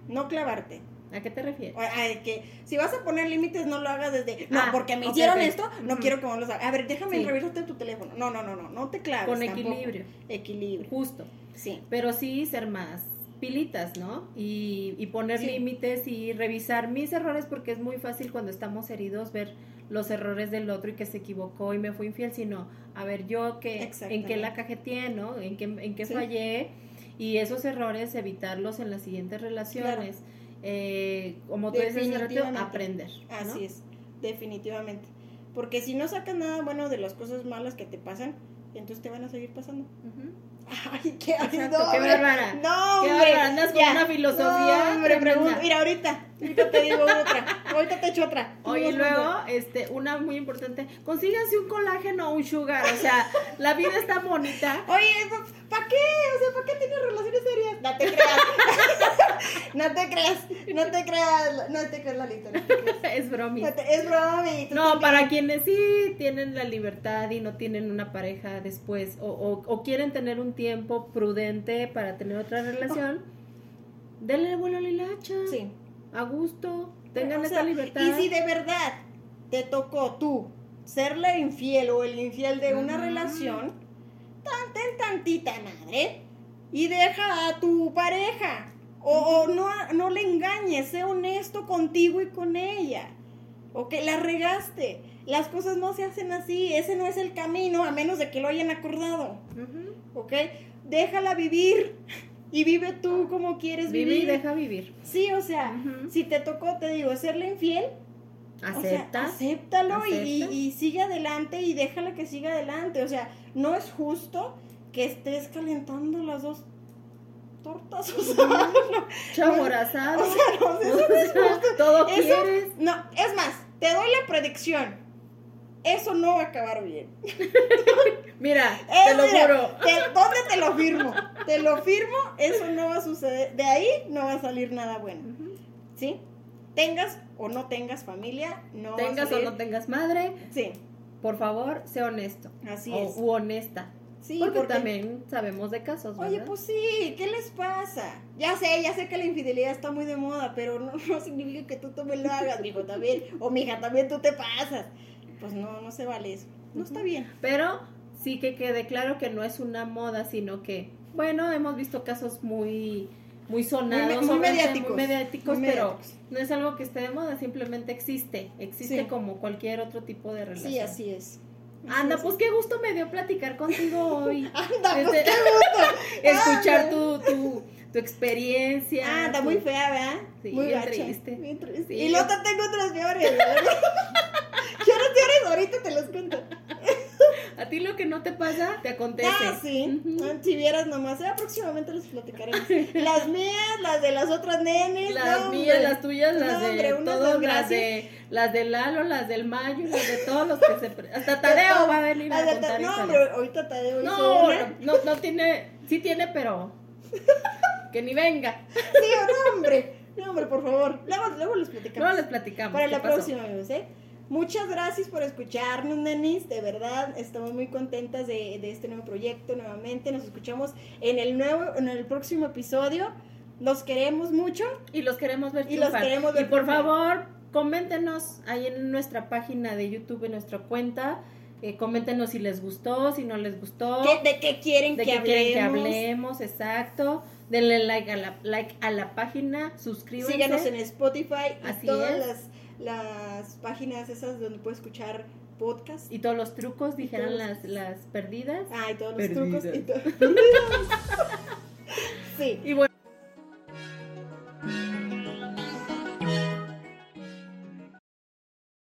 No clavarte. ¿A qué te refieres? A que si vas a poner límites, no lo hagas desde. No, Ah, porque me ok, hicieron esto, no quiero que me lo hagas. A ver, déjame Sí. revisarte tu teléfono. No, no, no, no. No te claves. Con tampoco. equilibrio. Equilibrio. Justo. Sí. Pero sí ser más pilitas, ¿no? Y, y poner Sí. límites y revisar mis errores porque es muy fácil cuando estamos heridos ver los errores del otro y que se equivocó y me fue infiel, sino a ver yo que en qué la cajeteé, ¿no? En qué, en qué Sí. fallé y esos errores evitarlos en las siguientes relaciones. Eh, como tú rato, Definitivamente. aprender. ¿no? Así es, definitivamente. Porque si no sacas nada bueno de las cosas malas que te pasan, entonces te van a seguir pasando. Ay, qué Exacto, no, qué bárbara. No, Qué hombre. andas con ya. una filosofía No, hombre, Mira, ahorita, ahorita te digo otra. Ahorita te echo otra. Oye, y luego, este, una muy importante, consíganse un colágeno o un sugar, o sea, la vida está bonita. Oye, ¿para qué? O sea, ¿para qué tienes relaciones serias? No te creas. no te creas. No te creas. No te creas, Lalita. No te creas. es bromi. Es tú No, para quienes sí tienen la libertad y no tienen una pareja después o, o- o quieren tener un tiempo prudente para tener otra relación, denle vuelo a la hilacha, Sí. a gusto, tengan O esa sea, libertad. Y si de verdad te tocó tú ser la infiel o el infiel de una relación, tan, ten tantita madre y deja a tu pareja. O, o no, no le engañes, sé honesto contigo y con ella. O que la regaste. Las cosas no se hacen así, ese no es el camino, a menos de que lo hayan acordado. ¿Ok? Déjala vivir y vive tú como quieres Vive vivir. y deja vivir. Sí, o sea, si te tocó, te digo, serle infiel, o sea, Acepta. acéptalo y- y, acepta. y sigue adelante y déjala que siga adelante. O sea, no es justo que estés calentando las dos tortas. O sea, no, Chaborazado. o sea, no, eso no es justo. Todo Eso- quieres. No, es más, te doy la predicción. Eso no va a acabar bien. Mira, Eh, te lo mira, juro. te- ¿Dónde te lo firmo? Te lo firmo, eso no va a suceder. De ahí no va a salir nada bueno. ¿Sí? Tengas o no tengas familia, no Tengas o no tengas madre, Sí, por favor, sé honesto. así o, es. u honesta. Sí, porque, porque- también sabemos de casos, ¿verdad? Oye, pues sí, ¿qué les pasa? Ya sé, ya sé que la infidelidad está muy de moda, pero no, no significa que tú también lo hagas, mijo, también. O mija, también tú te pasas. Pues no, no se vale eso. No está bien. Pero sí que quede claro que no es una moda, sino que, bueno, hemos visto casos muy muy sonados, Muy mediáticos. muy mediáticos, Muy pero mediáticos. no es algo que esté de moda, simplemente existe, existe Sí. como cualquier otro tipo de relación. Sí, así es. Anda, es. pues qué gusto me dio platicar contigo hoy. Anda, pues Este, qué gusto. Escuchar tu, tu, tu experiencia. Ah, está tu- muy fea, ¿verdad? Sí, muy bien triste. Bien triste. Sí. Y luego te tengo otras peores, ¿verdad? ¿Quieres peores? Ahorita te las cuento. A ti lo que no te pasa, te acontece. Ah, sí. Ujú. Ah, Si vieras nomás, ya próximamente les platicaremos. Las mías, las de las otras nenes. Las no, mías, las tuyas, las No, de hombre, todos, las de las de Lalo, las del Mayo, las de todos los que se hasta Tadeo va a venir a contar Ta- No, hombre, ahorita Tadeo No, no, no tiene, sí tiene, pero que ni venga. Sí, hombre. No, hombre, por favor. Luego, luego les platicamos. Luego les platicamos. Para la pasó. próxima, amigos, ¿eh? Muchas gracias por escucharnos, nenis. De verdad, estamos muy contentas de, de este nuevo proyecto nuevamente. Nos escuchamos en el nuevo, en el próximo episodio. Los queremos mucho. Y los queremos ver Y los queremos ver Y por favor, coméntenos ahí en nuestra página de YouTube, en nuestra cuenta. eh, coméntenos si les gustó, si no les gustó. ¿Qué- ¿De qué quieren de que qué hablemos? quieren que hablemos, exacto. Denle like a la, like a la página, suscríbanse. Síganos en Spotify y Así todas es. las, las páginas esas donde puedes escuchar podcast. Y todos los trucos, dijeron las, las perdidas. Ah, y todos los trucos. Y to sí. Y bueno.